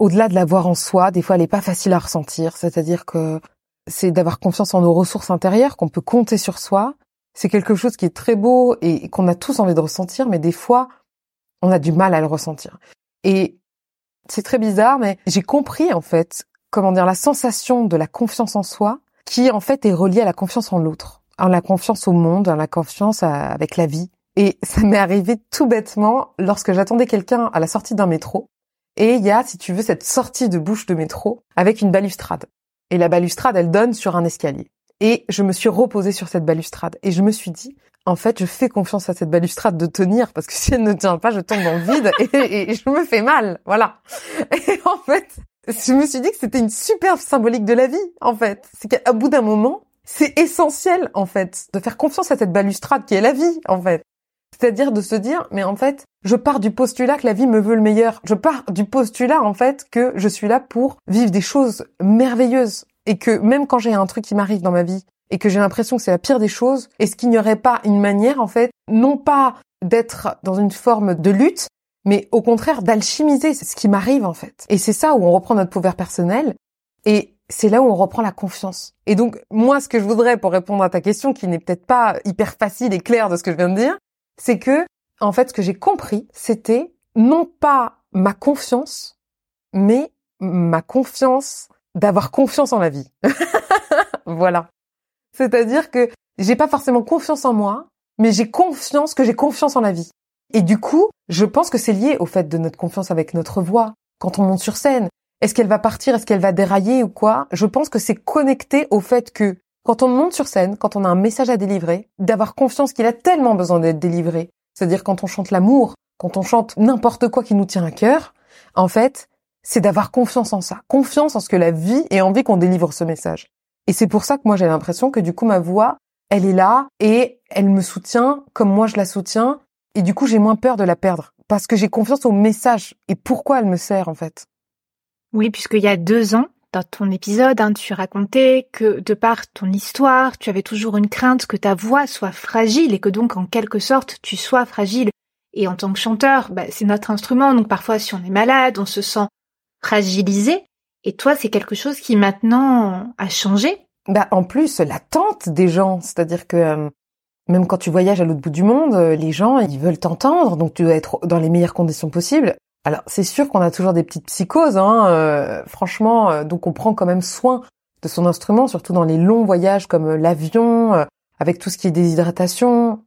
Au-delà de l'avoir en soi, des fois elle est pas facile à ressentir, c'est-à-dire que c'est d'avoir confiance en nos ressources intérieures, qu'on peut compter sur soi. C'est quelque chose qui est très beau et qu'on a tous envie de ressentir, mais des fois on a du mal à le ressentir. Et c'est très bizarre, mais j'ai compris en fait, comment dire, la sensation de la confiance en soi, qui en fait est reliée à la confiance en l'autre, à la confiance au monde, à la confiance avec la vie. Et ça m'est arrivé tout bêtement lorsque j'attendais quelqu'un à la sortie d'un métro. Et il y a, si tu veux, cette sortie de bouche de métro avec une balustrade. Et la balustrade, elle donne sur un escalier. Et je me suis reposée sur cette balustrade. Et je me suis dit, en fait, je fais confiance à cette balustrade de tenir, parce que si elle ne tient pas, je tombe dans le vide et je me fais mal. Voilà. Et en fait, je me suis dit que c'était une superbe symbolique de la vie, en fait. C'est qu'à bout d'un moment, c'est essentiel, en fait, de faire confiance à cette balustrade qui est la vie, en fait. C'est-à-dire de se dire, mais en fait, je pars du postulat que la vie me veut le meilleur. Je pars du postulat, en fait, que je suis là pour vivre des choses merveilleuses. Et que même quand j'ai un truc qui m'arrive dans ma vie, et que j'ai l'impression que c'est la pire des choses, est-ce qu'il n'y aurait pas une manière, en fait, non pas d'être dans une forme de lutte, mais au contraire d'alchimiser ce qui m'arrive, en fait. Et c'est ça où on reprend notre pouvoir personnel, et c'est là où on reprend la confiance. Et donc, moi, ce que je voudrais pour répondre à ta question, qui n'est peut-être pas hyper facile et claire de ce que je viens de dire, c'est que, en fait, ce que j'ai compris, c'était non pas ma confiance, mais ma confiance d'avoir confiance en la vie. voilà. C'est-à-dire que j'ai pas forcément confiance en moi, mais j'ai confiance que j'ai confiance en la vie. Et du coup, je pense que c'est lié au fait de notre confiance avec notre voix. Quand on monte sur scène, est-ce qu'elle va partir, est-ce qu'elle va dérailler ou quoi? Je pense que c'est connecté au fait que quand on monte sur scène, quand on a un message à délivrer, d'avoir confiance qu'il a tellement besoin d'être délivré. C'est-à-dire quand on chante l'amour, quand on chante n'importe quoi qui nous tient à cœur, en fait, c'est d'avoir confiance en ça, confiance en ce que la vie ait envie qu'on délivre ce message. Et c'est pour ça que moi j'ai l'impression que du coup ma voix, elle est là et elle me soutient comme moi je la soutiens et du coup j'ai moins peur de la perdre parce que j'ai confiance au message et pourquoi elle me sert en fait? Oui, puisqu'il y a deux ans, dans ton épisode, hein, tu racontais que de par ton histoire, tu avais toujours une crainte que ta voix soit fragile et que donc en quelque sorte tu sois fragile. Et en tant que chanteur, bah, c'est notre instrument, donc parfois si on est malade, on se sent fragilisé. Et toi, c'est quelque chose qui maintenant a changé? Bah en plus l'attente des gens, c'est-à-dire que euh, même quand tu voyages à l'autre bout du monde, euh, les gens ils veulent t'entendre, donc tu dois être dans les meilleures conditions possibles. Alors c'est sûr qu'on a toujours des petites psychoses, hein, euh, franchement, donc on prend quand même soin de son instrument, surtout dans les longs voyages comme l'avion, avec tout ce qui est déshydratation.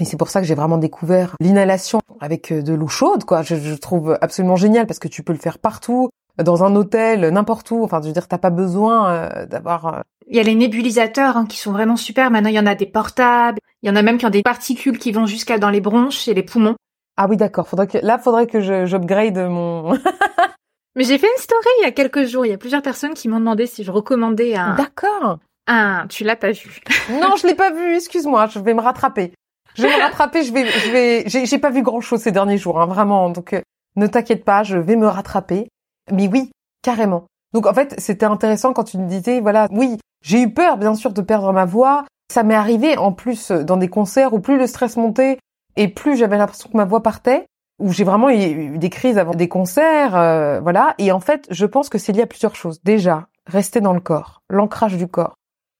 Et c'est pour ça que j'ai vraiment découvert l'inhalation avec de l'eau chaude, quoi. Je, je trouve absolument génial parce que tu peux le faire partout dans un hôtel, n'importe où. Enfin, je veux dire, t'as pas besoin euh, d'avoir. Il y a les nébulisateurs hein, qui sont vraiment super. Maintenant, il y en a des portables. Il y en a même qui ont des particules qui vont jusqu'à dans les bronches et les poumons. Ah oui, d'accord. Faudrait que là, faudrait que j'upgrade mon. Mais j'ai fait une story il y a quelques jours. Il y a plusieurs personnes qui m'ont demandé si je recommandais un. D'accord. Un. Tu l'as pas vu. non, je l'ai pas vu. Excuse-moi. Je vais me rattraper. Je vais me rattraper. Je vais. Je vais. J'ai pas vu grand chose ces derniers jours. Hein, vraiment. Donc, euh, ne t'inquiète pas. Je vais me rattraper. Mais oui, carrément. Donc en fait, c'était intéressant quand tu me disais, voilà, oui, j'ai eu peur bien sûr de perdre ma voix. Ça m'est arrivé en plus dans des concerts où plus le stress montait et plus j'avais l'impression que ma voix partait, où j'ai vraiment eu des crises avant des concerts, euh, voilà. Et en fait, je pense que c'est lié à plusieurs choses. Déjà, rester dans le corps, l'ancrage du corps,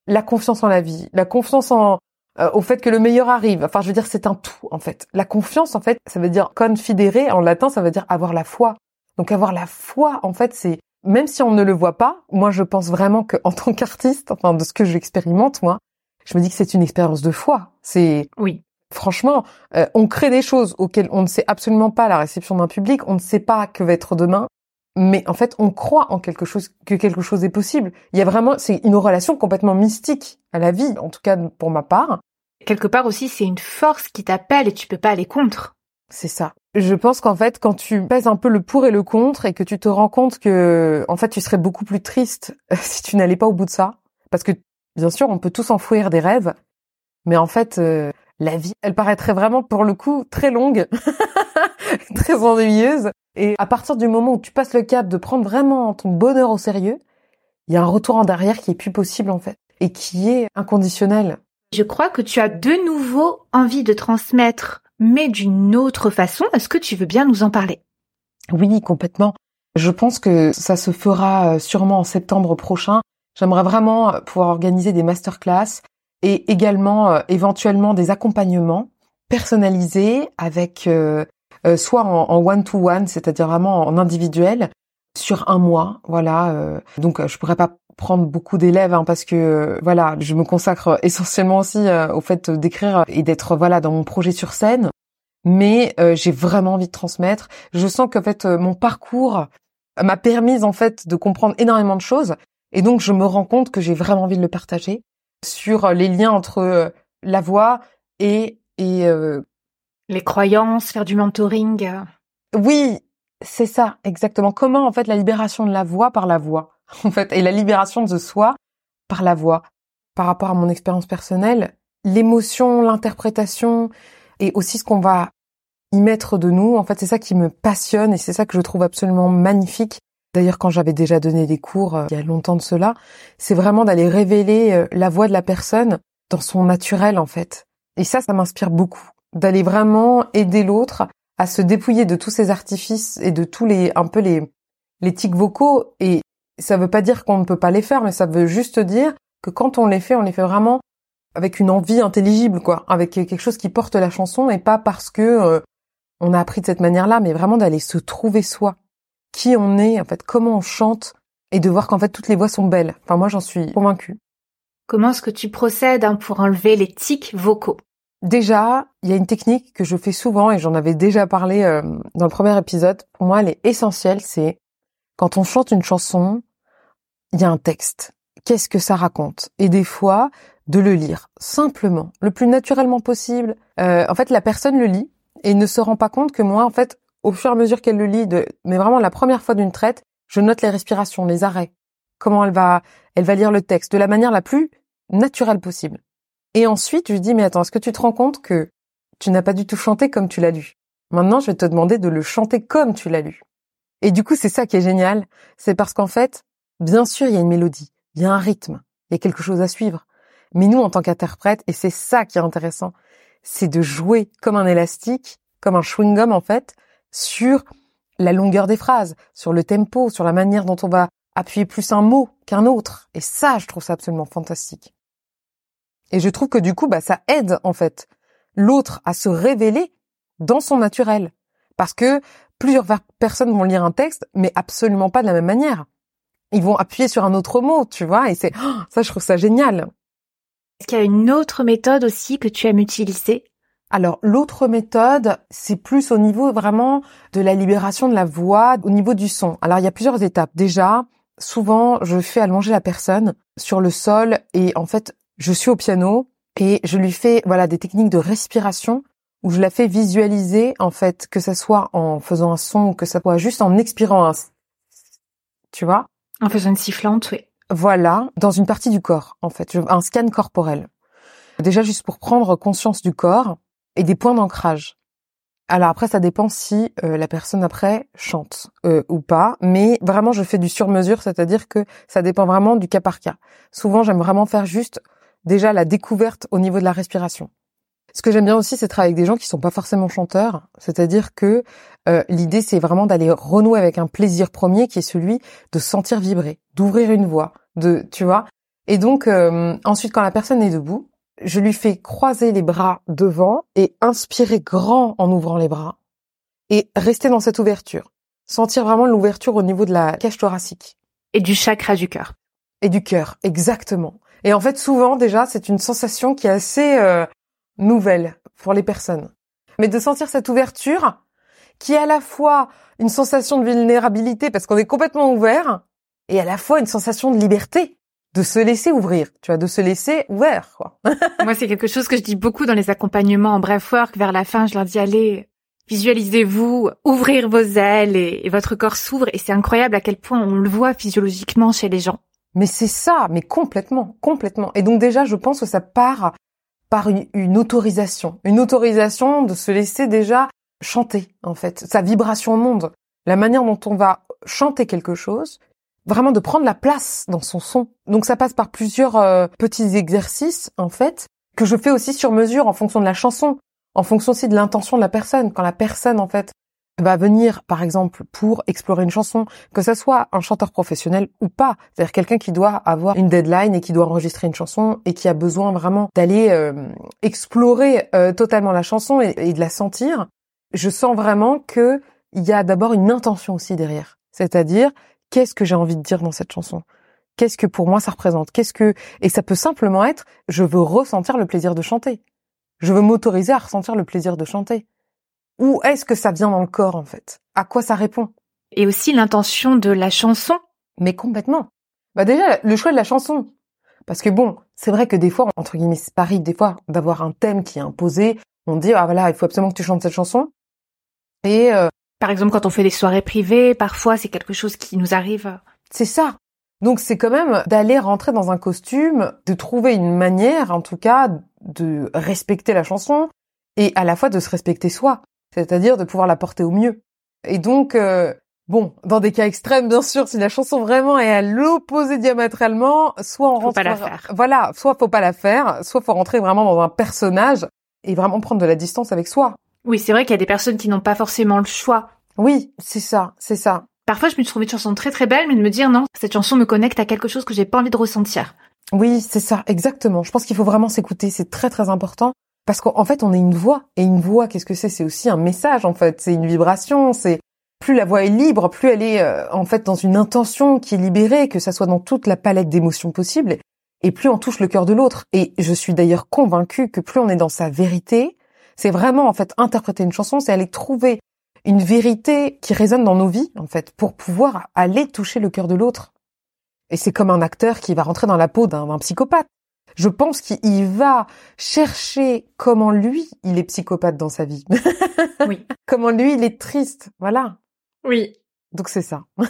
la confiance en la vie, la confiance en euh, au fait que le meilleur arrive. Enfin, je veux dire, c'est un tout en fait. La confiance, en fait, ça veut dire confidere en latin, ça veut dire avoir la foi. Donc avoir la foi, en fait, c'est même si on ne le voit pas, moi je pense vraiment que en tant qu'artiste, enfin de ce que j'expérimente moi, je me dis que c'est une expérience de foi. C'est oui. Franchement, euh, on crée des choses auxquelles on ne sait absolument pas la réception d'un public, on ne sait pas que va être demain, mais en fait, on croit en quelque chose que quelque chose est possible. Il y a vraiment c'est une relation complètement mystique à la vie, en tout cas pour ma part. Quelque part aussi, c'est une force qui t'appelle et tu peux pas aller contre. C'est ça. Je pense qu'en fait, quand tu pèses un peu le pour et le contre et que tu te rends compte que, en fait, tu serais beaucoup plus triste si tu n'allais pas au bout de ça, parce que bien sûr, on peut tous enfouir des rêves, mais en fait, euh, la vie, elle paraîtrait vraiment pour le coup très longue, très ennuyeuse. Et à partir du moment où tu passes le cap de prendre vraiment ton bonheur au sérieux, il y a un retour en arrière qui est plus possible en fait et qui est inconditionnel. Je crois que tu as de nouveau envie de transmettre mais d'une autre façon. Est-ce que tu veux bien nous en parler? Oui, complètement. Je pense que ça se fera euh, sûrement en septembre prochain. J'aimerais vraiment euh, pouvoir organiser des masterclass et également euh, éventuellement des accompagnements personnalisés avec soit en one-to-one, c'est-à-dire vraiment en individuel, sur un mois. Voilà. donc je pourrais pas prendre beaucoup d'élèves hein, parce que voilà, je me consacre essentiellement aussi euh, au fait d'écrire et d'être voilà dans mon projet sur scène. Mais euh, j'ai vraiment envie de transmettre. Je sens qu'en fait euh, mon parcours m'a permis en fait de comprendre énormément de choses et donc je me rends compte que j'ai vraiment envie de le partager sur les liens entre la voix et et les croyances, faire du mentoring. Oui, c'est ça exactement. Comment en fait la libération de la voix par la voix en fait, et la libération de soi par la voix. Par rapport à mon expérience personnelle, l'émotion, l'interprétation et aussi ce qu'on va y mettre de nous, en fait, c'est ça qui me passionne et c'est ça que je trouve absolument magnifique. D'ailleurs, quand j'avais déjà donné des cours euh, il y a longtemps de cela, c'est vraiment d'aller révéler euh, la voix de la personne dans son naturel, en fait. Et ça, ça m'inspire beaucoup. D'aller vraiment aider l'autre à se dépouiller de tous ces artifices et de tous les, un peu les, les tics vocaux et ça veut pas dire qu'on ne peut pas les faire, mais ça veut juste dire que quand on les fait, on les fait vraiment avec une envie intelligible, quoi, avec quelque chose qui porte la chanson et pas parce que euh, on a appris de cette manière-là, mais vraiment d'aller se trouver soi, qui on est, en fait, comment on chante, et de voir qu'en fait toutes les voix sont belles. Enfin, moi, j'en suis convaincue. Comment est-ce que tu procèdes hein, pour enlever les tics vocaux? Déjà, il y a une technique que je fais souvent et j'en avais déjà parlé euh, dans le premier épisode. Pour moi, elle est essentielle. C'est quand on chante une chanson, il y a un texte. qu'est-ce que ça raconte? Et des fois de le lire simplement, le plus naturellement possible. Euh, en fait, la personne le lit et ne se rend pas compte que moi, en fait, au fur et à mesure qu'elle le lit, de, mais vraiment la première fois d'une traite, je note les respirations, les arrêts, comment elle va, elle va lire le texte de la manière la plus naturelle possible. Et ensuite, je dis, mais attends, est-ce que tu te rends compte que tu n'as pas du tout chanté comme tu l'as lu? Maintenant, je vais te demander de le chanter comme tu l'as lu. Et du coup, c'est ça qui est génial, c'est parce qu'en fait, bien sûr, il y a une mélodie, il y a un rythme, il y a quelque chose à suivre. Mais nous, en tant qu'interprète, et c'est ça qui est intéressant, c'est de jouer comme un élastique, comme un chewing-gum en fait, sur la longueur des phrases, sur le tempo, sur la manière dont on va appuyer plus un mot qu'un autre. Et ça, je trouve ça absolument fantastique. Et je trouve que du coup, bah, ça aide en fait l'autre à se révéler dans son naturel. Parce que plusieurs personnes vont lire un texte, mais absolument pas de la même manière. Ils vont appuyer sur un autre mot, tu vois, et c'est oh, ça, je trouve ça génial. Est-ce qu'il y a une autre méthode aussi que tu aimes utiliser? Alors l'autre méthode, c'est plus au niveau vraiment de la libération de la voix, au niveau du son. Alors il y a plusieurs étapes. Déjà, souvent je fais allonger la personne sur le sol et en fait je suis au piano et je lui fais voilà des techniques de respiration où je la fais visualiser en fait que ça soit en faisant un son ou que ça soit juste en expirant un tu vois en faisant une sifflante oui voilà dans une partie du corps en fait un scan corporel déjà juste pour prendre conscience du corps et des points d'ancrage. Alors après, ça dépend si euh, la personne après chante euh, ou pas, mais vraiment, je fais du sur-mesure, c'est-à-dire que ça dépend vraiment du cas par cas. Souvent, j'aime vraiment faire juste déjà la découverte au niveau de la respiration. Ce que j'aime bien aussi, c'est travailler avec des gens qui sont pas forcément chanteurs, c'est-à-dire que euh, l'idée, c'est vraiment d'aller renouer avec un plaisir premier qui est celui de sentir vibrer, d'ouvrir une voix, de, tu vois. Et donc ensuite, quand la personne est debout, je lui fais croiser les bras devant et inspirer grand en ouvrant les bras et rester dans cette ouverture. Sentir vraiment l'ouverture au niveau de la cage thoracique. Et du chakra du cœur. Et du cœur, exactement. Et en fait, souvent déjà, c'est une sensation qui est assez euh, nouvelle pour les personnes. Mais de sentir cette ouverture, qui est à la fois une sensation de vulnérabilité parce qu'on est complètement ouvert, et à la fois une sensation de liberté de se laisser ouvrir, tu vois, de se laisser ouvert, quoi. Moi, c'est quelque chose que je dis beaucoup dans les accompagnements en bref work. Vers la fin, je leur dis, allez, visualisez-vous, ouvrir vos ailes et, votre corps s'ouvre. Et c'est incroyable à quel point on le voit physiologiquement chez les gens. Mais c'est ça, mais complètement, complètement. Et donc déjà, je pense que ça part par une, une autorisation, une autorisation de se laisser déjà chanter, en fait, sa vibration au monde, la manière dont on va chanter quelque chose, vraiment de prendre la place dans son son. Donc ça passe par plusieurs euh, petits exercices en fait que je fais aussi sur mesure en fonction de la chanson, en fonction aussi de l'intention de la personne. Quand la personne en fait va venir par exemple pour explorer une chanson, que ce soit un chanteur professionnel ou pas, c'est-à-dire quelqu'un qui doit avoir une deadline et qui doit enregistrer une chanson et qui a besoin vraiment d'aller euh, explorer euh, totalement la chanson et, et de la sentir, je sens vraiment que il y a d'abord une intention aussi derrière. C'est-à-dire, qu'est-ce que j'ai envie de dire dans cette chanson? Qu'est-ce que pour moi ça représente? Qu'est-ce que et ça peut simplement être je veux ressentir le plaisir de chanter. Je veux m'autoriser à ressentir le plaisir de chanter. Ou est-ce que ça vient dans le corps en fait? À quoi ça répond? Et aussi l'intention de la chanson. Mais complètement. Bah déjà le choix de la chanson. Parce que bon, c'est vrai que des fois entre guillemets c'est pareil des fois d'avoir un thème qui est imposé, on dit ah voilà, il faut absolument que tu chantes cette chanson. Et euh, par exemple, quand on fait des soirées privées, parfois c'est quelque chose qui nous arrive. C'est ça. Donc c'est quand même d'aller rentrer dans un costume, de trouver une manière, en tout cas, de respecter la chanson et à la fois de se respecter soi, c'est-à-dire de pouvoir la porter au mieux. Et donc, euh, bon, dans des cas extrêmes, bien sûr, si la chanson vraiment est à l'opposé diamétralement, soit on faut rentre, pas la faire. voilà, soit faut pas la faire, soit faut rentrer vraiment dans un personnage et vraiment prendre de la distance avec soi. Oui, c'est vrai qu'il y a des personnes qui n'ont pas forcément le choix. Oui, c'est ça, c'est ça. Parfois, je me suis trouvé une chanson très très belle, mais de me dire non, cette chanson me connecte à quelque chose que j'ai pas envie de ressentir. Oui, c'est ça, exactement. Je pense qu'il faut vraiment s'écouter, c'est très très important. Parce qu'en fait, on est une voix. Et une voix, qu'est-ce que c'est? C'est aussi un message, en fait. C'est une vibration. C'est plus la voix est libre, plus elle est euh, en fait dans une intention qui est libérée, que ça soit dans toute la palette d'émotions possibles, et plus on touche le cœur de l'autre. Et je suis d'ailleurs convaincue que plus on est dans sa vérité, c'est vraiment en fait interpréter une chanson, c'est aller trouver une vérité qui résonne dans nos vies, en fait, pour pouvoir aller toucher le cœur de l'autre. Et c'est comme un acteur qui va rentrer dans la peau d'un psychopathe. Je pense qu'il va chercher comment lui, il est psychopathe dans sa vie. Oui. comment lui, il est triste. Voilà. Oui. Donc c'est ça.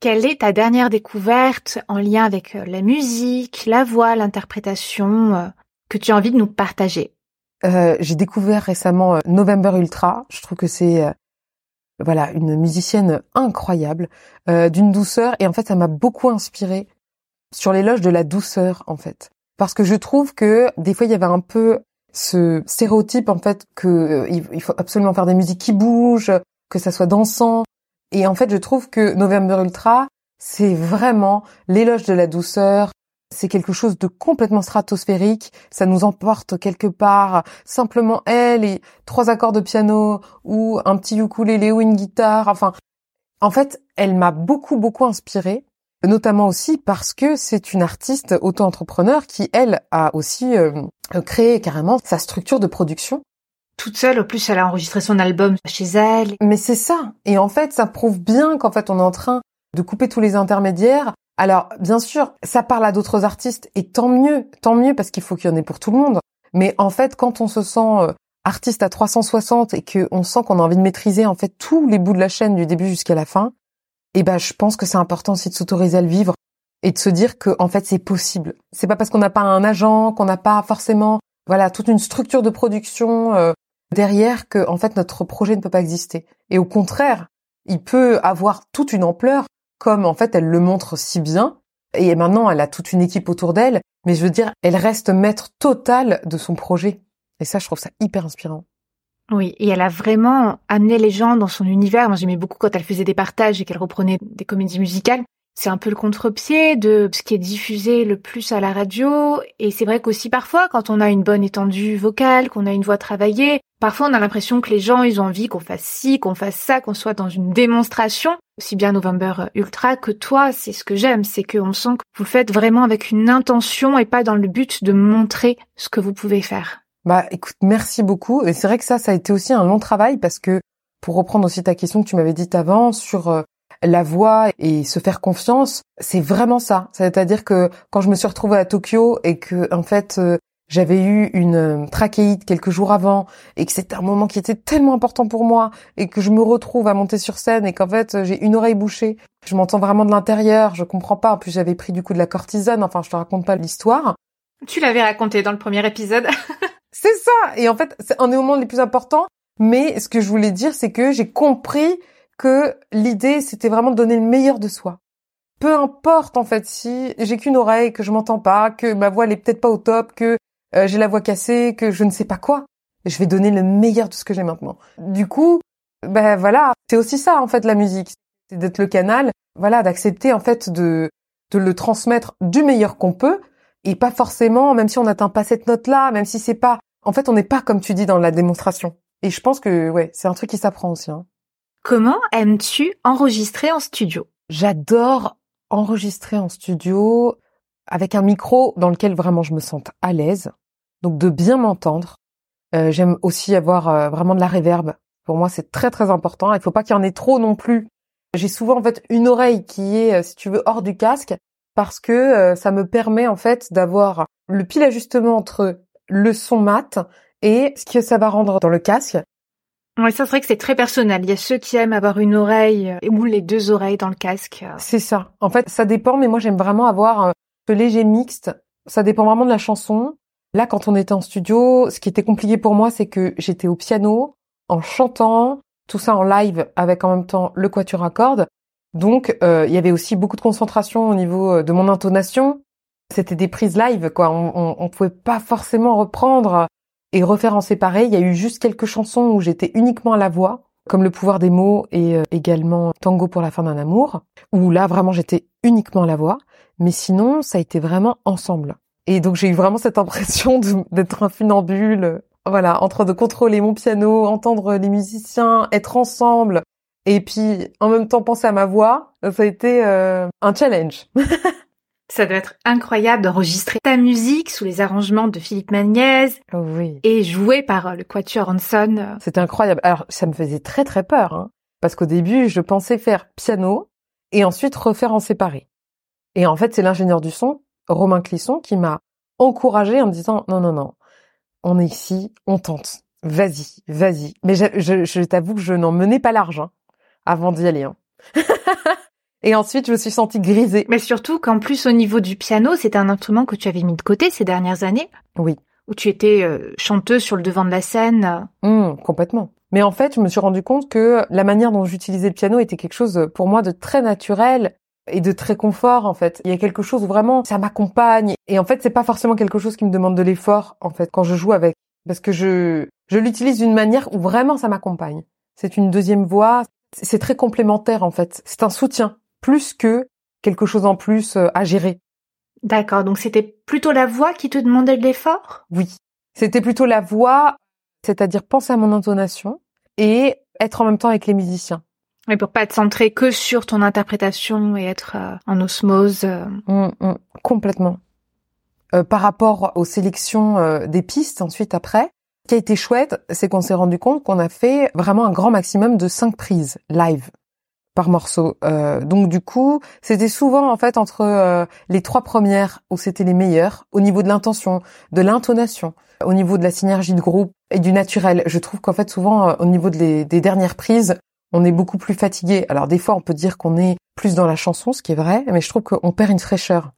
Quelle est ta dernière découverte en lien avec euh, la musique, la voix, l'interprétation euh, que tu as envie de nous partager? Euh, j'ai découvert récemment November Ultra. Je trouve que c'est euh, voilà une musicienne incroyable, euh, d'une douceur et en fait ça m'a beaucoup inspiré sur l'éloge de la douceur en fait, parce que je trouve que des fois il y avait un peu ce stéréotype en fait que euh, il faut absolument faire des musiques qui bougent, que ça soit dansant et en fait je trouve que November Ultra c'est vraiment l'éloge de la douceur. C'est quelque chose de complètement stratosphérique. Ça nous emporte quelque part. Simplement elle et trois accords de piano ou un petit ukulélé ou une guitare. Enfin, en fait, elle m'a beaucoup, beaucoup inspirée. Notamment aussi parce que c'est une artiste auto-entrepreneur qui, elle, a aussi euh, créé carrément sa structure de production. Toute seule, au plus, elle a enregistré son album chez elle. Mais c'est ça. Et en fait, ça prouve bien qu'en fait, on est en train de couper tous les intermédiaires. Alors, bien sûr, ça parle à d'autres artistes et tant mieux, tant mieux parce qu'il faut qu'il y en ait pour tout le monde. Mais en fait, quand on se sent euh, artiste à 360 et qu'on sent qu'on a envie de maîtriser en fait tous les bouts de la chaîne du début jusqu'à la fin, eh ben, je pense que c'est important aussi de s'autoriser à le vivre et de se dire que en fait, c'est possible. C'est pas parce qu'on n'a pas un agent, qu'on n'a pas forcément, voilà, toute une structure de production euh, derrière que en fait notre projet ne peut pas exister. Et au contraire, il peut avoir toute une ampleur comme en fait elle le montre si bien. Et maintenant, elle a toute une équipe autour d'elle, mais je veux dire, elle reste maître total de son projet. Et ça, je trouve ça hyper inspirant. Oui, et elle a vraiment amené les gens dans son univers. Moi, j'aimais beaucoup quand elle faisait des partages et qu'elle reprenait des comédies musicales. C'est un peu le contre-pied de ce qui est diffusé le plus à la radio. Et c'est vrai qu'aussi parfois, quand on a une bonne étendue vocale, qu'on a une voix travaillée, parfois on a l'impression que les gens, ils ont envie qu'on fasse ci, qu'on fasse ça, qu'on soit dans une démonstration. Aussi bien November Ultra que toi, c'est ce que j'aime, c'est qu'on sent que vous faites vraiment avec une intention et pas dans le but de montrer ce que vous pouvez faire. Bah, écoute, merci beaucoup. Et c'est vrai que ça, ça a été aussi un long travail parce que, pour reprendre aussi ta question que tu m'avais dite avant sur euh, la voix et se faire confiance, c'est vraiment ça. C'est-à-dire que quand je me suis retrouvée à Tokyo et que, en fait, euh, j'avais eu une euh, trachéite quelques jours avant et que c'était un moment qui était tellement important pour moi et que je me retrouve à monter sur scène et qu'en fait j'ai une oreille bouchée, je m'entends vraiment de l'intérieur, je comprends pas. En plus j'avais pris du coup de la cortisone. Enfin, je te raconte pas l'histoire. Tu l'avais raconté dans le premier épisode. C'est ça. Et en fait, c'est un des moments les plus importants. Mais ce que je voulais dire, c'est que j'ai compris que l'idée, c'était vraiment de donner le meilleur de soi. Peu importe, en fait, si j'ai qu'une oreille, que je m'entends pas, que ma voix, elle est peut-être pas au top, que euh, j'ai la voix cassée, que je ne sais pas quoi. Je vais donner le meilleur de ce que j'ai maintenant. Du coup, ben voilà, c'est aussi ça, en fait, la musique. C'est d'être le canal, voilà, d'accepter, en fait, de, de le transmettre du meilleur qu'on peut et pas forcément, même si on n'atteint pas cette note-là, même si c'est pas, en fait, on n'est pas comme tu dis dans la démonstration. Et je pense que ouais, c'est un truc qui s'apprend aussi. Hein. Comment aimes-tu enregistrer en studio? J'adore enregistrer en studio avec un micro dans lequel vraiment je me sente à l'aise, donc de bien m'entendre. Euh, J'aime aussi avoir euh, vraiment de la réverb. Pour moi, c'est très très important. Il faut pas qu'il y en ait trop non plus. J'ai souvent en fait une oreille qui est, euh, si tu veux, hors du casque parce que euh, ça me permet en fait d'avoir le pile ajustement entre le son mat et ce que ça va rendre dans le casque. Ouais, ça c'est vrai que c'est très personnel. Il y a ceux qui aiment avoir une oreille euh, ou les deux oreilles dans le casque. C'est ça. En fait, ça dépend, mais moi j'aime vraiment avoir euh, ce léger mixte. Ça dépend vraiment de la chanson. Là, quand on était en studio, ce qui était compliqué pour moi, c'est que j'étais au piano, en chantant, tout ça en live avec en même temps le quatuor à cordes. Donc, euh, il y avait aussi beaucoup de concentration au niveau euh, de mon intonation. C'était des prises live, quoi. On, on, on pouvait pas forcément reprendre et refaire en séparé. Il y a eu juste quelques chansons où j'étais uniquement à la voix, comme Le pouvoir des mots et euh, également Tango pour la fin d'un amour, où là vraiment j'étais uniquement à la voix. Mais sinon, ça a été vraiment ensemble. Et donc j'ai eu vraiment cette impression d'être un funambule, euh, voilà, entre de contrôler mon piano, entendre les musiciens, être ensemble, et puis en même temps penser à ma voix. Ça a été euh, un challenge. Ça doit être incroyable d'enregistrer ta musique sous les arrangements de Philippe Magnez Oui. et joué par euh, le Quatuor Hanson. euh. C'était incroyable. Alors, ça me faisait très très peur, hein, parce qu'au début, je pensais faire piano et ensuite refaire en séparé. Et en fait, c'est l'ingénieur du son, Romain Clisson, qui m'a encouragé en me disant non, non, non, on est ici, on tente. Vas-y, vas-y. Mais je, je, je t'avoue que je n'en menais pas l'argent avant d'y aller. Hein. Et ensuite, je me suis sentie grisée. Mais surtout qu'en plus, au niveau du piano, c'était un instrument que tu avais mis de côté ces dernières années. Oui. Où tu étais euh, chanteuse sur le devant de la scène. Mmh, complètement. Mais en fait, je me suis rendu compte que la manière dont j'utilisais le piano était quelque chose pour moi de très naturel et de très confort en fait. Il y a quelque chose où vraiment ça m'accompagne et en fait c'est pas forcément quelque chose qui me demande de l'effort en fait quand je joue avec parce que je je l'utilise d'une manière où vraiment ça m'accompagne. C'est une deuxième voix, c'est très complémentaire en fait. C'est un soutien plus que quelque chose en plus euh, à gérer. D'accord, donc c'était plutôt la voix qui te demandait de l'effort? Oui, c'était plutôt la voix, c'est-à-dire penser à mon intonation et être en même temps avec les musiciens. Mais pour pas te centrer que sur ton interprétation et être euh, en osmose. Euh. Mmh, mmh, complètement. Euh, par rapport aux sélections des pistes ensuite après, qui a été chouette, c'est qu'on s'est rendu compte qu'on a fait vraiment un grand maximum de cinq prises live par morceau. Euh, donc du coup, c'était souvent en fait entre les trois premières où c'était les meilleures au niveau de l'intention, de l'intonation, au niveau de la synergie de groupe et du naturel. Je trouve qu'en fait souvent au niveau des dernières prises, on est beaucoup plus fatigué. Alors des fois, on peut dire qu'on est plus dans la chanson, ce qui est vrai, mais je trouve qu'on perd une fraîcheur.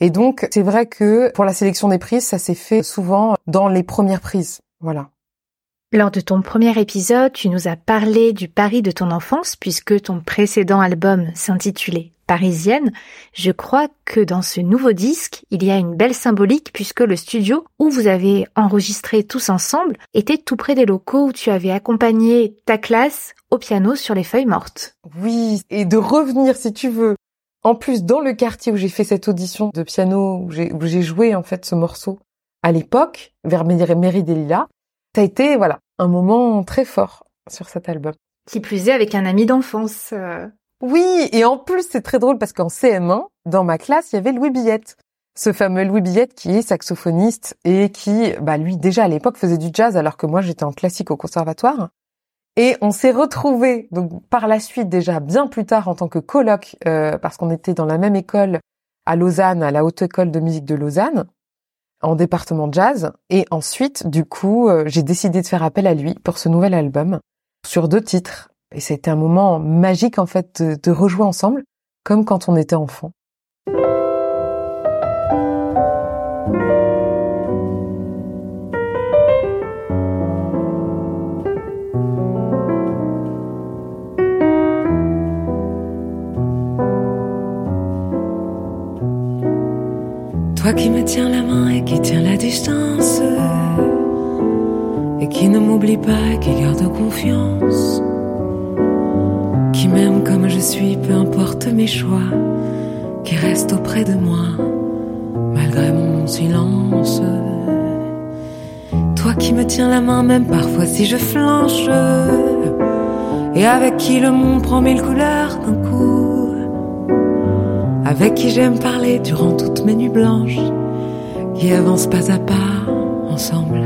Et donc, c'est vrai que pour la sélection des prises, ça s'est fait souvent dans les premières prises. Voilà. Lors de ton premier épisode, tu nous as parlé du pari de ton enfance puisque ton précédent album s'intitulait Parisienne. Je crois que dans ce nouveau disque, il y a une belle symbolique puisque le studio où vous avez enregistré tous ensemble était tout près des locaux où tu avais accompagné ta classe au piano sur les feuilles mortes. Oui, et de revenir si tu veux. En plus, dans le quartier où j'ai fait cette audition de piano, où j'ai joué en fait ce morceau à l'époque, vers Mairie des Lilas, ça a été voilà un moment très fort sur cet album. Qui plus est avec un ami d'enfance. Euh. Oui, et en plus c'est très drôle parce qu'en CM1, dans ma classe, il y avait Louis Billette. Ce fameux Louis Billette qui est saxophoniste et qui, bah lui déjà à l'époque faisait du jazz alors que moi j'étais en classique au conservatoire. Et on s'est retrouvés donc par la suite déjà bien plus tard en tant que coloc euh, parce qu'on était dans la même école à Lausanne, à la Haute École de musique de Lausanne, en département jazz. Et ensuite, du coup, euh, j'ai décidé de faire appel à lui pour ce nouvel album sur deux titres. Et c'était un moment magique en fait de, de rejouer ensemble, comme quand on était enfant. Toi qui me tiens la main et qui tiens la distance, et qui ne m'oublie pas et qui garde confiance, qui m'aime comme je suis, peu importe mes choix, qui reste auprès de moi, malgré mon silence. Toi qui me tiens la main, même parfois si je flanche, et avec qui le monde prend mille couleurs d'un coup avec qui j'aime parler durant toutes mes nuits blanches, qui avancent pas à pas ensemble